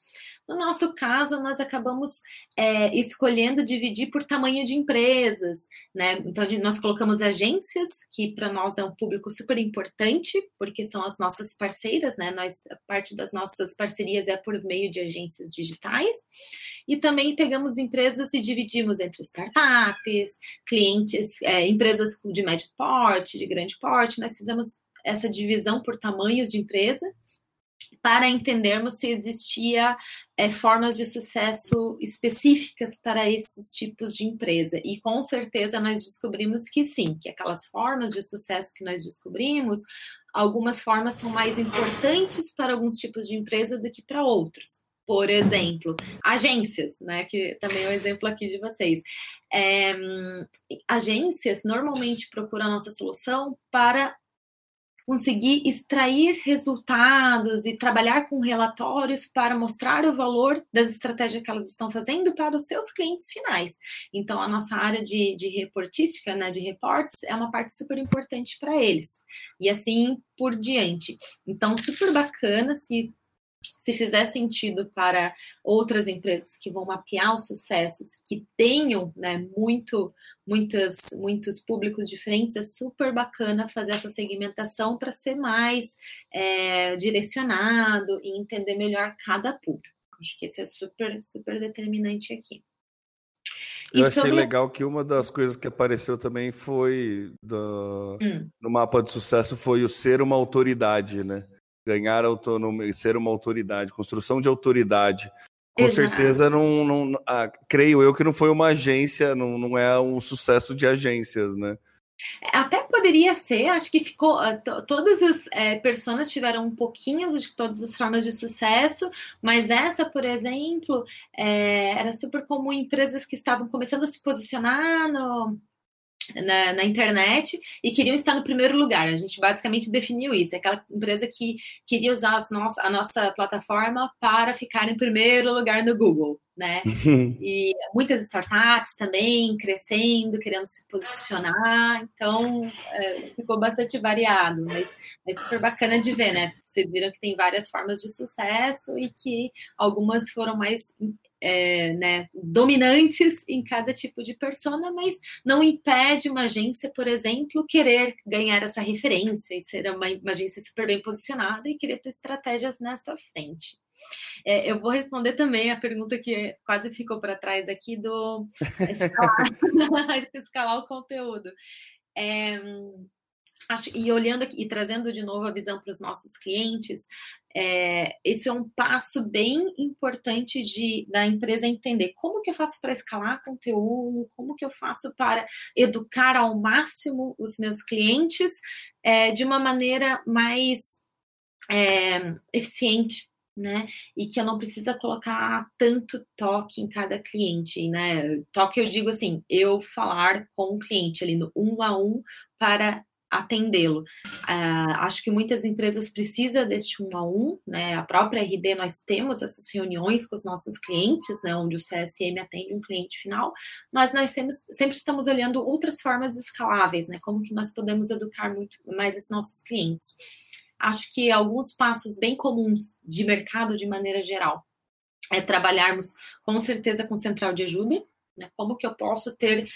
No nosso caso, nós acabamos é, escolhendo dividir por tamanho de empresas, né? Então, nós colocamos agências, que para nós é um público super importante, porque são as nossas parceiras, né? Nós, parte das nossas parcerias é por meio de agências digitais, e também pegamos empresas e dividimos entre startups, clientes, é, empresas de médio porte, de grande porte, nós fizemos essa divisão por tamanhos de empresa para entendermos se existia é, formas de sucesso específicas para esses tipos de empresa. E com certeza nós descobrimos que sim, que aquelas formas de sucesso que nós descobrimos, algumas formas são mais importantes para alguns tipos de empresa do que para outros. Por exemplo, agências, né? Que também é um exemplo aqui de vocês. É, agências normalmente procuram a nossa solução para conseguir extrair resultados e trabalhar com relatórios para mostrar o valor das estratégias que elas estão fazendo para os seus clientes finais. Então, a nossa área de, de reportística, né, de reportes, é uma parte super importante para eles. E assim por diante. Então, super bacana se se fizer sentido para outras empresas que vão mapear os sucessos, que tenham né, muito, muitas, muitos públicos diferentes, é super bacana fazer essa segmentação para ser mais é, direcionado e entender melhor cada público. Acho que isso é super, super determinante aqui. Eu achei sobre... legal que uma das coisas que apareceu também foi do... hum. no mapa de sucesso foi o ser uma autoridade, né? Ganhar autonomia, ser uma autoridade, construção de autoridade. Com Exato. certeza, não, não ah, creio eu que não foi uma agência, não, não é um sucesso de agências, né? Até poderia ser, acho que ficou. Ah, todas as é, pessoas tiveram um pouquinho de todas as formas de sucesso, mas essa, por exemplo, é, era super comum em empresas que estavam começando a se posicionar no, na, na, internet e queriam estar no primeiro lugar. A gente basicamente definiu isso. É aquela empresa que queria usar nossa, a nossa plataforma para ficar em primeiro lugar no Google, né? Uhum. E muitas startups também crescendo, querendo se posicionar. Então, é, ficou bastante variado, mas é super bacana de ver, né? Vocês viram que tem várias formas de sucesso e que algumas foram mais é, né, dominantes em cada tipo de persona, mas não impede uma agência, por exemplo, querer ganhar essa referência e ser uma, uma agência super bem posicionada e querer ter estratégias nesta frente. É, eu vou responder também a pergunta que quase ficou para trás aqui do escalar, escalar o conteúdo. É, acho, e olhando aqui e trazendo de novo a visão para os nossos clientes, é, esse é um passo bem importante de, da empresa entender como que eu faço para escalar conteúdo, como que eu faço para educar ao máximo os meus clientes é, de uma maneira mais é, eficiente, né? E que eu não precisa colocar tanto toque em cada cliente, né? Toque eu digo assim, eu falar com o cliente ali no um a um para atendê-lo. Uh, acho que muitas empresas precisam deste um a um, né? A própria RD nós temos essas reuniões com os nossos clientes, né? Onde o CSM atende um cliente final, mas nós sempre, sempre estamos olhando outras formas escaláveis, né? Como que nós podemos educar muito mais esses nossos clientes. Acho que alguns passos bem comuns de mercado de maneira geral é trabalharmos com certeza com central de ajuda, né? Como que eu posso ter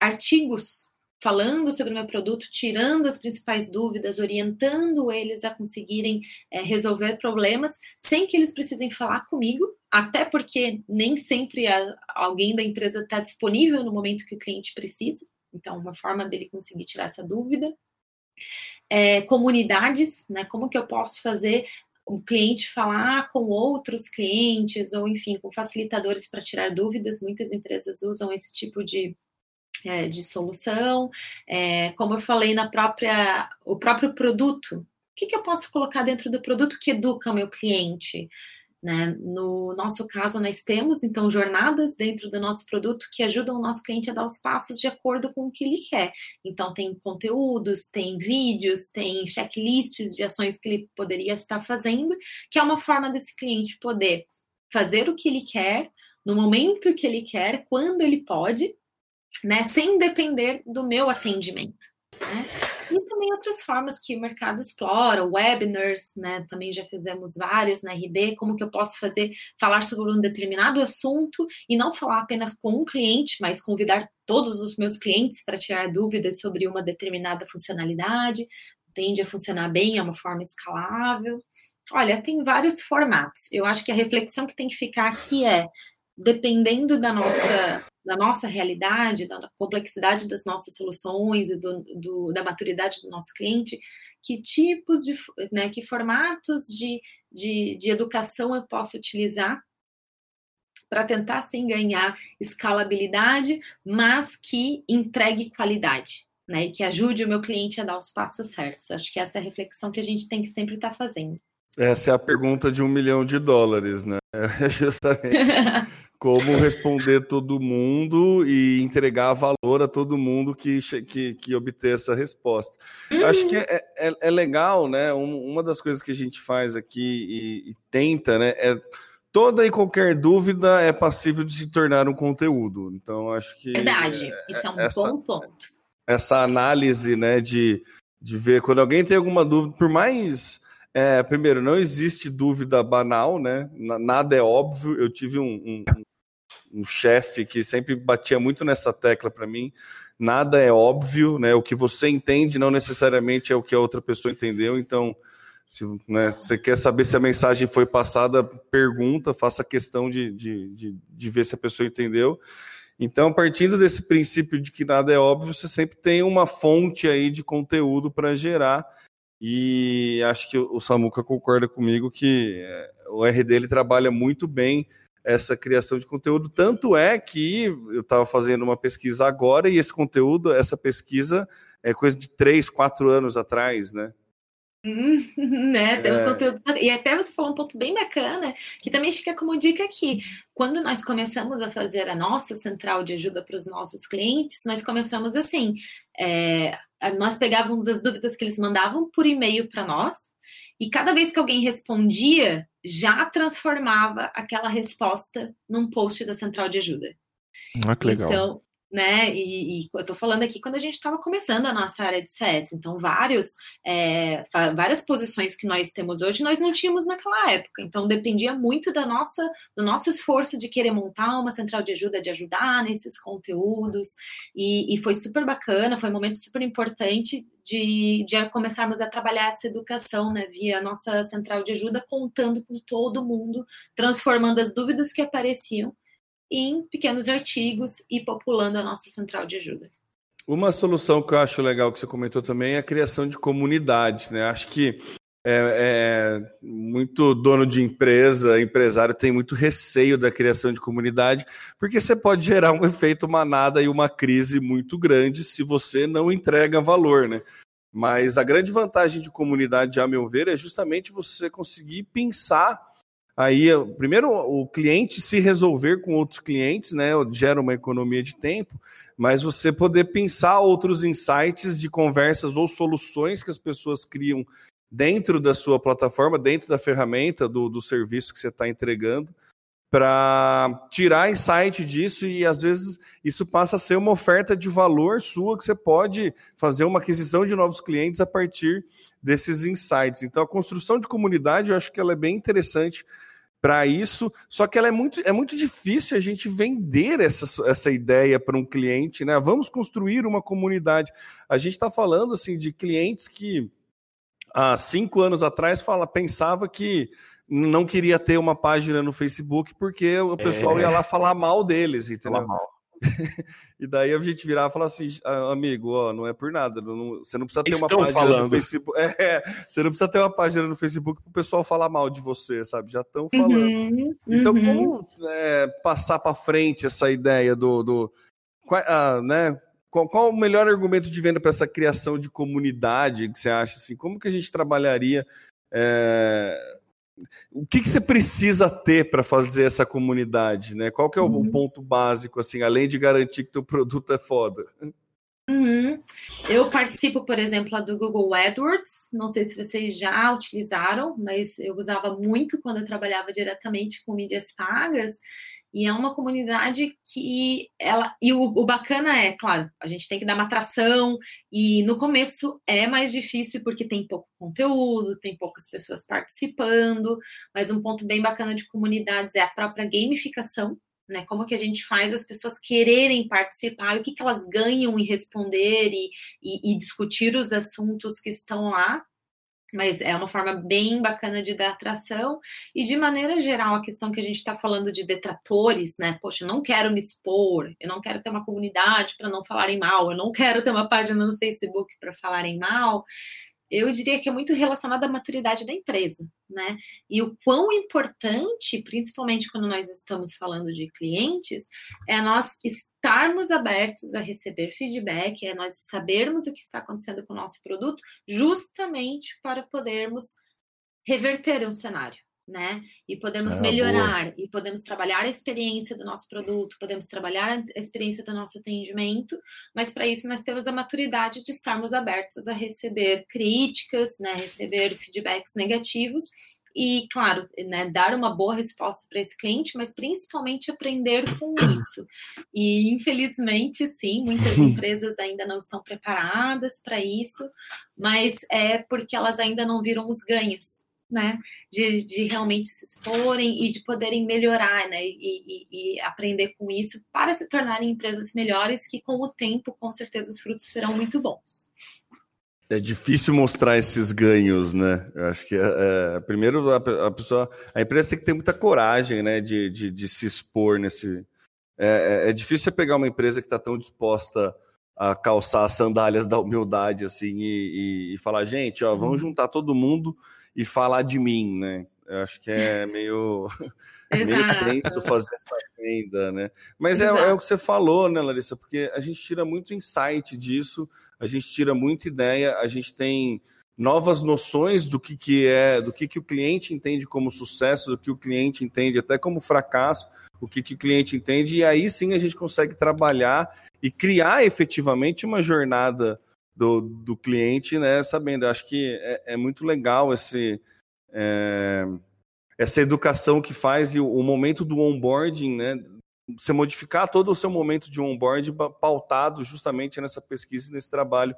artigos falando sobre o meu produto, tirando as principais dúvidas, orientando eles a conseguirem é, resolver problemas, sem que eles precisem falar comigo, até porque nem sempre a, alguém da empresa está disponível no momento que o cliente precisa. Então, uma forma dele conseguir tirar essa dúvida. É, comunidades, né? Como que eu posso fazer o cliente falar com outros clientes, ou enfim, com facilitadores para tirar dúvidas. Muitas empresas usam esse tipo de, é, de solução. É, como eu falei na própria, o próprio produto. O que, que eu posso colocar dentro do produto que educa o meu cliente? Né? No nosso caso, nós temos então jornadas dentro do nosso produto que ajudam o nosso cliente a dar os passos de acordo com o que ele quer. Então, tem conteúdos, tem vídeos, tem checklists de ações que ele poderia estar fazendo, que é uma forma desse cliente poder fazer o que ele quer, no momento que ele quer, quando ele pode, né, sem depender do meu atendimento. Né? E também outras formas que o mercado explora, webinars, né? Também já fizemos vários na RD, como que eu posso fazer, falar sobre um determinado assunto e não falar apenas com um cliente, mas convidar todos os meus clientes para tirar dúvidas sobre uma determinada funcionalidade. Tende a funcionar bem, é uma forma escalável. Olha, tem vários formatos. Eu acho que a reflexão que tem que ficar aqui é, dependendo da nossa, da nossa realidade, da complexidade das nossas soluções e do, do, da maturidade do nosso cliente, que tipos de, né, que formatos de, de, de educação eu posso utilizar para tentar sim ganhar escalabilidade, mas que entregue qualidade, né? E que ajude o meu cliente a dar os passos certos. Acho que essa é a reflexão que a gente tem que sempre estar tá fazendo. Essa é a pergunta de um milhão de dólares, né? É justamente como responder todo mundo e entregar valor a todo mundo que, que, que obter essa resposta. Uhum. Acho que é, é, é, legal, né? Uma das coisas que a gente faz aqui e, e tenta, né? É toda e qualquer dúvida é passível de se tornar um conteúdo. Então, acho que. Verdade, é, isso é um essa, bom ponto. Essa análise, né, de, de ver quando alguém tem alguma dúvida, por mais é, primeiro, não existe dúvida banal, né? Nada é óbvio. Eu tive um, um, um chefe que sempre batia muito nessa tecla para mim. Nada é óbvio, né? O que você entende não necessariamente é o que a outra pessoa entendeu. Então, se né, você quer saber se a mensagem foi passada, pergunta, faça questão de, de, de, de ver se a pessoa entendeu. Então, partindo desse princípio de que nada é óbvio, você sempre tem uma fonte aí de conteúdo para gerar e acho que o Samuca concorda comigo que é, o RD ele trabalha muito bem essa criação de conteúdo. Tanto é que eu estava fazendo uma pesquisa agora e esse conteúdo, essa pesquisa é coisa de três, quatro anos atrás, né? Né? Temos é. conteúdos. E até você falou um ponto bem bacana, que também fica como dica aqui. Quando nós começamos a fazer a nossa central de ajuda para os nossos clientes, nós começamos assim: é, nós pegávamos as dúvidas que eles mandavam por e-mail para nós, e cada vez que alguém respondia, já transformava aquela resposta num post da central de ajuda. Ah, que legal. Então, né? E, e eu estou falando aqui quando a gente estava começando a nossa área de CS. Então, vários, é, várias posições que nós temos hoje, nós não tínhamos naquela época. Então, dependia muito da nossa, do nosso esforço de querer montar uma central de ajuda, de ajudar nesses conteúdos. E, e foi super bacana, foi um momento super importante de, de começarmos a trabalhar essa educação, né, via a nossa central de ajuda, contando com todo mundo, transformando as dúvidas que apareciam em pequenos artigos e populando a nossa central de ajuda. Uma solução que eu acho legal que você comentou também é a criação de comunidades, né? Acho que é, é, muito dono de empresa, empresário tem muito receio da criação de comunidade, porque você pode gerar um efeito manada e uma crise muito grande se você não entrega valor, né? Mas a grande vantagem de comunidade, a meu ver, é justamente você conseguir pensar Aí, primeiro, o cliente se resolver com outros clientes, né, gera uma economia de tempo, mas você poder pensar outros insights de conversas ou soluções que as pessoas criam dentro da sua plataforma, dentro da ferramenta do, do serviço que você está entregando, para tirar insight disso e às vezes isso passa a ser uma oferta de valor sua que você pode fazer uma aquisição de novos clientes a partir desses insights. Então, a construção de comunidade, eu acho que ela é bem interessante para isso, só que ela é muito, é muito difícil a gente vender essa, essa ideia para um cliente, né? Vamos construir uma comunidade. A gente está falando assim de clientes que há cinco anos atrás fala, pensava que não queria ter uma página no Facebook porque o pessoal é. ia lá falar mal deles, entendeu? Mal. e daí a gente virava e falava assim, ah, amigo, ó, não é por nada, não, você não precisa ter Estão uma página falando. no Facebook. É, você não precisa ter uma página no Facebook para o pessoal falar mal de você, sabe? Já estão falando. Uhum, então, uhum. como é, passar para frente essa ideia do. do qual, ah, né? Qual, qual, o melhor argumento de venda para essa criação de comunidade que você acha? Assim, como que a gente trabalharia é, o que, que você precisa ter para fazer essa comunidade, né? Qual que é o uhum. ponto básico, assim, além de garantir que teu produto é foda? Uhum. Eu participo, por exemplo, do Google AdWords. Não sei se vocês já utilizaram, mas eu usava muito quando eu trabalhava diretamente com mídias pagas. E é uma comunidade que ela. E o, o, bacana é, claro, a gente tem que dar uma atração, e no começo é mais difícil porque tem pouco conteúdo, tem poucas pessoas participando, mas um ponto bem bacana de comunidades é a própria gamificação. Né, como que a gente faz as pessoas quererem participar, o que, que elas ganham em responder e, e, e discutir os assuntos que estão lá mas é uma forma bem bacana de dar atração e de maneira geral a questão que a gente está falando de detratores, né? Poxa, eu não quero me expor, eu não quero ter uma comunidade para não falarem mal, eu não quero ter uma página no Facebook para falarem mal eu diria que é muito relacionado à maturidade da empresa, né? E o quão importante, principalmente quando nós estamos falando de clientes, é nós estarmos abertos a receber feedback, é nós sabermos o que está acontecendo com o nosso produto, justamente para podermos reverter um cenário né? E podemos ah, melhorar, boa. e podemos trabalhar a experiência do nosso produto, podemos trabalhar a experiência do nosso atendimento, mas para isso nós temos a maturidade de estarmos abertos a receber críticas, né? Receber feedbacks negativos e, claro, né, dar uma boa resposta para esse cliente, mas principalmente aprender com isso. E, infelizmente, sim, muitas empresas ainda não estão preparadas para isso, mas é porque elas ainda não viram os ganhos né? De, de realmente se exporem e de poderem melhorar, né? E, e, e, aprender com isso para se tornarem empresas melhores que com o tempo, com certeza, os frutos serão muito bons. É difícil mostrar esses ganhos, né? Eu acho que é, é, primeiro a, a, pessoa, a empresa tem que ter muita coragem, né? De, de, de se expor nesse. É, é, é difícil você pegar uma empresa que está tão disposta a calçar as sandálias da humildade assim e, e, e falar, gente, ó, vamos uhum. juntar todo mundo e falar de mim, né? Eu acho que é meio, meio tenso fazer essa venda, né? Mas é, é, o que você falou, né, Larissa? Porque a gente tira muito insight disso, a gente tira muita ideia, a gente tem novas noções do que, que é, do que, que o cliente entende como sucesso, do que o cliente entende até como fracasso, o que, que o cliente entende, e aí sim a gente consegue trabalhar e criar efetivamente uma jornada do, do cliente, né? Sabendo, acho que é, é muito legal esse, é, essa educação que faz e o, o, momento do onboarding, né? Você modificar todo o seu momento de onboarding pautado justamente nessa pesquisa, nesse trabalho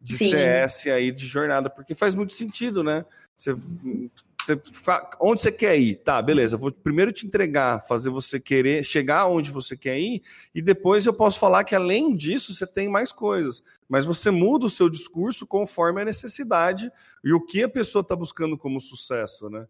de Sim. CS aí de jornada, porque faz muito sentido, né? Você, você, onde você quer ir? Tá, beleza. Vou primeiro te entregar, fazer você querer chegar onde você quer ir, e depois eu posso falar que além disso você tem mais coisas. Mas você muda o seu discurso conforme a necessidade e o que a pessoa está buscando como sucesso, né?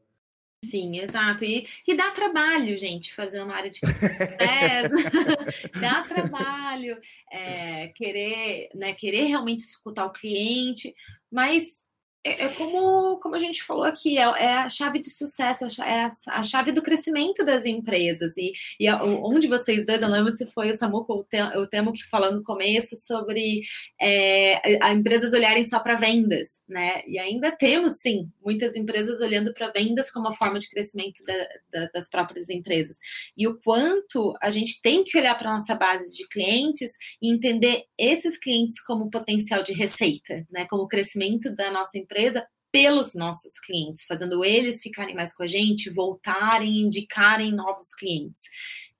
Sim, exato. E, e dá trabalho, gente, fazer uma área de sucesso. dá trabalho é, querer, né, querer realmente escutar o cliente, mas é, é, como, como a gente falou aqui, é, é a chave de sucesso, é a, a, chave do crescimento das empresas. E, e um de vocês dois, eu lembro se foi o Samuco ou o Temo que falando no começo sobre é, a, empresas olharem só para vendas, né? E ainda temos, sim, muitas empresas olhando para vendas como uma forma de crescimento da, da, das próprias empresas. E o quanto a gente tem que olhar para a nossa base de clientes e entender esses clientes como potencial de receita, né? Como crescimento da nossa empresa empresa pelos nossos clientes, fazendo eles ficarem mais com a gente, voltarem, indicarem novos clientes.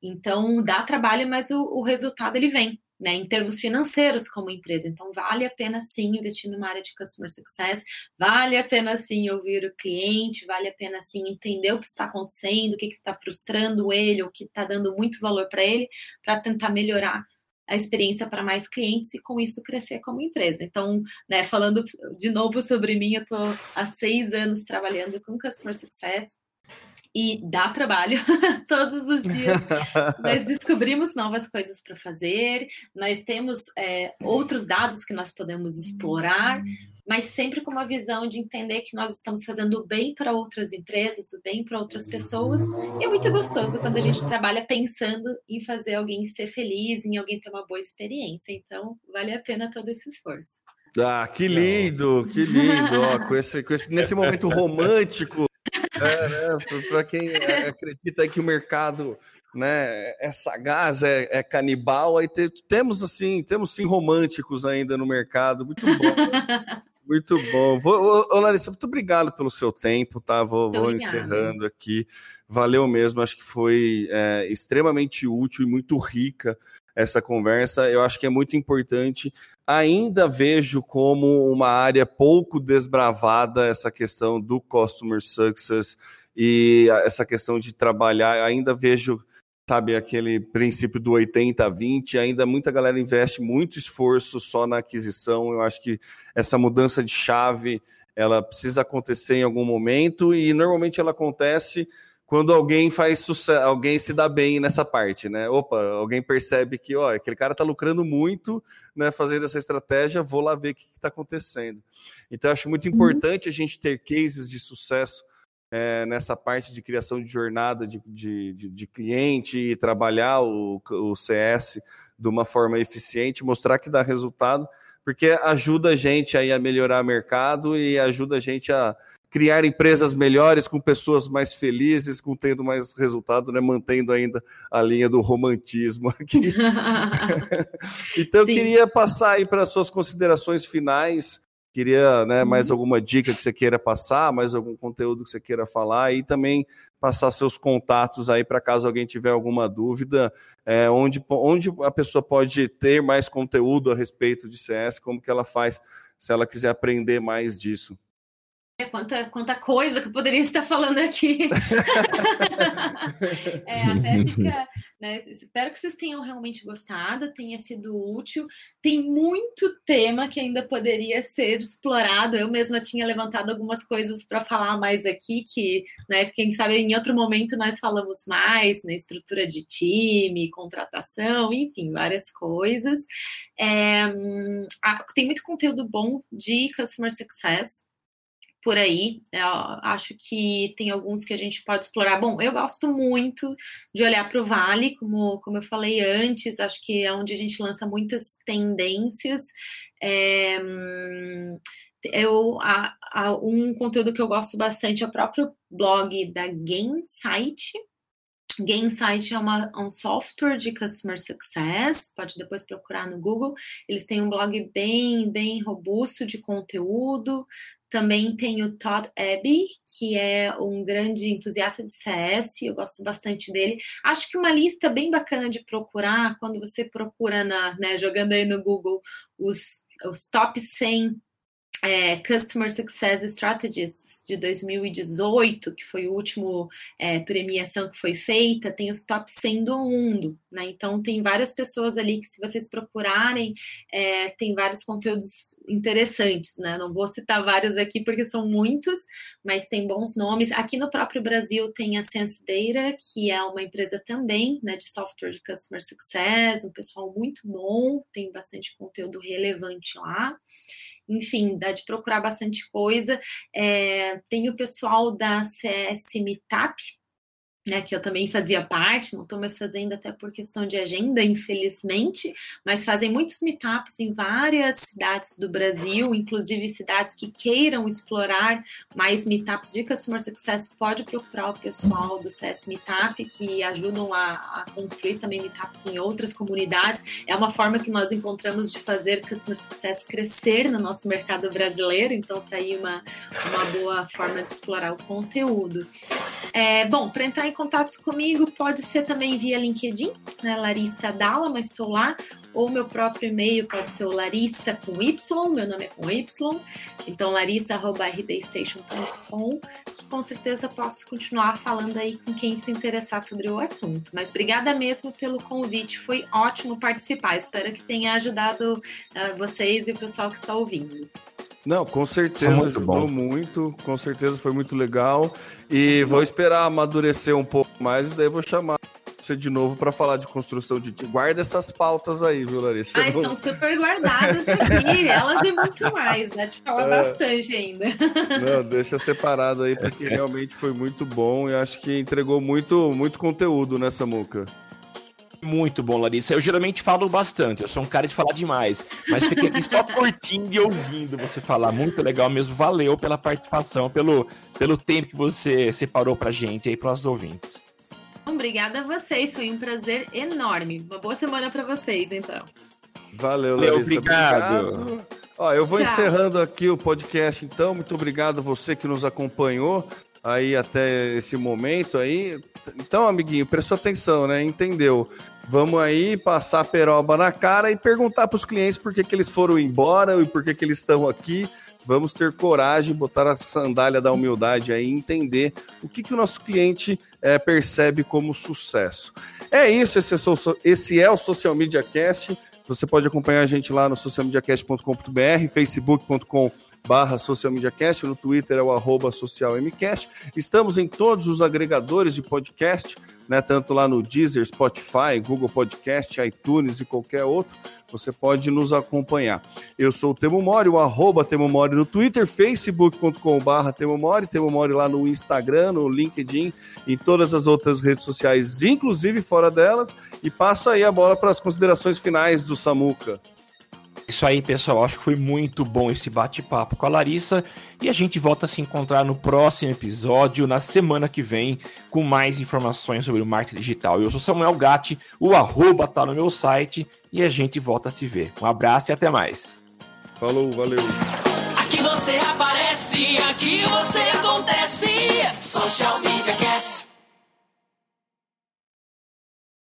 Então, dá trabalho, mas o, o resultado ele vem, né, em termos financeiros como empresa. Então, vale a pena sim investir numa área de customer success, vale a pena sim ouvir o cliente, vale a pena sim entender o que está acontecendo, o que, que está frustrando ele, o que está dando muito valor para ele, para tentar melhorar a experiência para mais clientes e com isso crescer como empresa. Então, né, falando de novo sobre mim, eu estou há seis anos trabalhando com Customer Success e dá trabalho todos os dias. nós descobrimos novas coisas para fazer, nós temos é, outros dados que nós podemos explorar, mas sempre com uma visão de entender que nós estamos fazendo o bem para outras empresas, o bem para outras pessoas. E é muito gostoso quando a gente trabalha pensando em fazer alguém ser feliz, em alguém ter uma boa experiência. Então, vale a pena todo esse esforço. Ah, que lindo, que lindo! Ó, com esse, com esse, nesse momento romântico, é, né, para quem acredita que o mercado né, é sagaz, é, é canibal, aí te, temos assim, temos sim românticos ainda no mercado, muito bom. Muito bom. Vou, ô, Larissa, muito obrigado pelo seu tempo, tá? Vou, vou encerrando aqui. Valeu mesmo, acho que foi é, extremamente útil e muito rica essa conversa. Eu acho que é muito importante. Ainda vejo como uma área pouco desbravada essa questão do customer success e essa questão de trabalhar. Ainda vejo sabe, aquele princípio do 80-20, ainda muita galera investe muito esforço só na aquisição. Eu acho que essa mudança de chave ela precisa acontecer em algum momento e normalmente ela acontece quando alguém faz sucesso, alguém se dá bem nessa parte, né? Opa, alguém percebe que, ó, aquele cara tá lucrando muito, né, fazendo essa estratégia, vou lá ver o que está acontecendo. Então, eu acho muito uhum. importante a gente ter cases de sucesso é, nessa parte de criação de jornada de, de, de, de cliente e trabalhar o, o CS de uma forma eficiente, mostrar que dá resultado, porque ajuda a gente aí a melhorar o mercado e ajuda a gente a criar empresas melhores com pessoas mais felizes, com tendo mais resultado, né, mantendo ainda a linha do romantismo aqui. então eu queria passar aí para suas considerações finais Queria né, mais uhum. alguma dica que você queira passar, mais algum conteúdo que você queira falar e também passar seus contatos aí para caso alguém tiver alguma dúvida, é, onde, onde a pessoa pode ter mais conteúdo a respeito de CS, como que ela faz se ela quiser aprender mais disso. É, quanta, quanta coisa que eu poderia estar falando aqui. é, até fica, né, espero que vocês tenham realmente gostado, tenha sido útil. Tem muito tema que ainda poderia ser explorado. Eu mesma tinha levantado algumas coisas para falar mais aqui, que, né, quem sabe em outro momento nós falamos mais, na né, estrutura de time, contratação, enfim, várias coisas. É, hum, tem muito conteúdo bom de Customer Success por aí. Eu acho que tem alguns que a gente pode explorar. Bom, eu gosto muito de olhar para o Vale, como, como eu falei antes, acho que é onde a gente lança muitas tendências. É, eu, a, a, um conteúdo que eu gosto bastante é o próprio blog da Gainsight. Gainsight é uma, um software de customer success, pode depois procurar no Google. Eles têm um blog bem, bem robusto de conteúdo, também tem o Todd Abbey, que é um grande entusiasta de CS, eu gosto bastante dele. Acho que uma lista bem bacana de procurar, quando você procura na, né, jogando aí no Google os, os top 100 é, Customer Success Strategies de 2018, que foi o último é, premiação que foi feita, tem os top 100 do mundo, né? Então tem várias pessoas ali que, se vocês procurarem, é, tem vários conteúdos interessantes, né? Não vou citar vários aqui porque são muitos, mas tem bons nomes. Aqui no próprio Brasil tem a Sense Data, que é uma empresa também, né, de software de Customer Success, um pessoal muito bom, tem bastante conteúdo relevante lá enfim, dá de procurar bastante coisa. É, tem o pessoal da CS Meetup, né, que eu também fazia parte, não estou mais fazendo até por questão de agenda, infelizmente, mas fazem muitos meetups em várias cidades do Brasil, inclusive cidades que queiram explorar mais meetups de Customer Success, pode procurar o pessoal do CS Meetup, que ajudam a, a construir também meetups em outras comunidades. É uma forma que nós encontramos de fazer Customer Success crescer no nosso mercado brasileiro, então tá aí uma, uma boa forma de explorar o conteúdo. É, bom, para entrar em contato comigo pode ser também via LinkedIn, né, Larissa Dalla, mas estou lá, ou meu próprio e-mail pode ser o Larissa com Y, meu nome é com Y, então larissa.rdstation.com, que com certeza posso continuar falando aí com quem se interessar sobre o assunto. Mas obrigada mesmo pelo convite, foi ótimo participar, espero que tenha ajudado uh, vocês e o pessoal que está ouvindo. Não, com certeza muito ajudou bom. muito, com certeza foi muito legal. E vou esperar amadurecer um pouco mais, e daí vou chamar você de novo para falar de construção de Guarda essas pautas aí, viu, Larissa? Ah, estão super guardadas aqui. Elas e muito mais, né? De falar é... bastante ainda. Não, deixa separado aí, porque realmente foi muito bom e acho que entregou muito, muito conteúdo nessa muca. Muito bom, Larissa. Eu geralmente falo bastante, eu sou um cara de falar demais, mas fiquei aqui só curtindo e ouvindo você falar. Muito legal mesmo. Valeu pela participação, pelo, pelo tempo que você separou pra gente aí, para os ouvintes. Obrigada a vocês, foi um prazer enorme. Uma boa semana para vocês, então. Valeu, Larissa. Obrigado. obrigado. Ó, eu vou Tchau. encerrando aqui o podcast, então. Muito obrigado a você que nos acompanhou aí até esse momento aí. Então, amiguinho, prestou atenção, né? Entendeu? Vamos aí passar a peroba na cara e perguntar para os clientes por que, que eles foram embora e por que, que eles estão aqui. Vamos ter coragem, botar a sandália da humildade aí e entender o que, que o nosso cliente é, percebe como sucesso. É isso, esse é, esse é o Social Media Cast. Você pode acompanhar a gente lá no socialmediacast.com.br, facebook.com barra socialmediacast, no Twitter é o arroba socialmcast. Estamos em todos os agregadores de podcast, né, tanto lá no Deezer, Spotify, Google Podcast, iTunes e qualquer outro você pode nos acompanhar. Eu sou o Temo Mori, o arroba Temo Mori no Twitter, facebook.com.br Temo Mori, Temo Mori lá no Instagram, no LinkedIn, em todas as outras redes sociais, inclusive fora delas, e passo aí a bola para as considerações finais do Samuca. Isso aí, pessoal. Acho que foi muito bom esse bate-papo com a Larissa. E a gente volta a se encontrar no próximo episódio, na semana que vem, com mais informações sobre o marketing digital. Eu sou Samuel Gatti, o arroba tá no meu site e a gente volta a se ver. Um abraço e até mais. Falou, valeu. Aqui você aparece, aqui você acontece. Social Media Cast.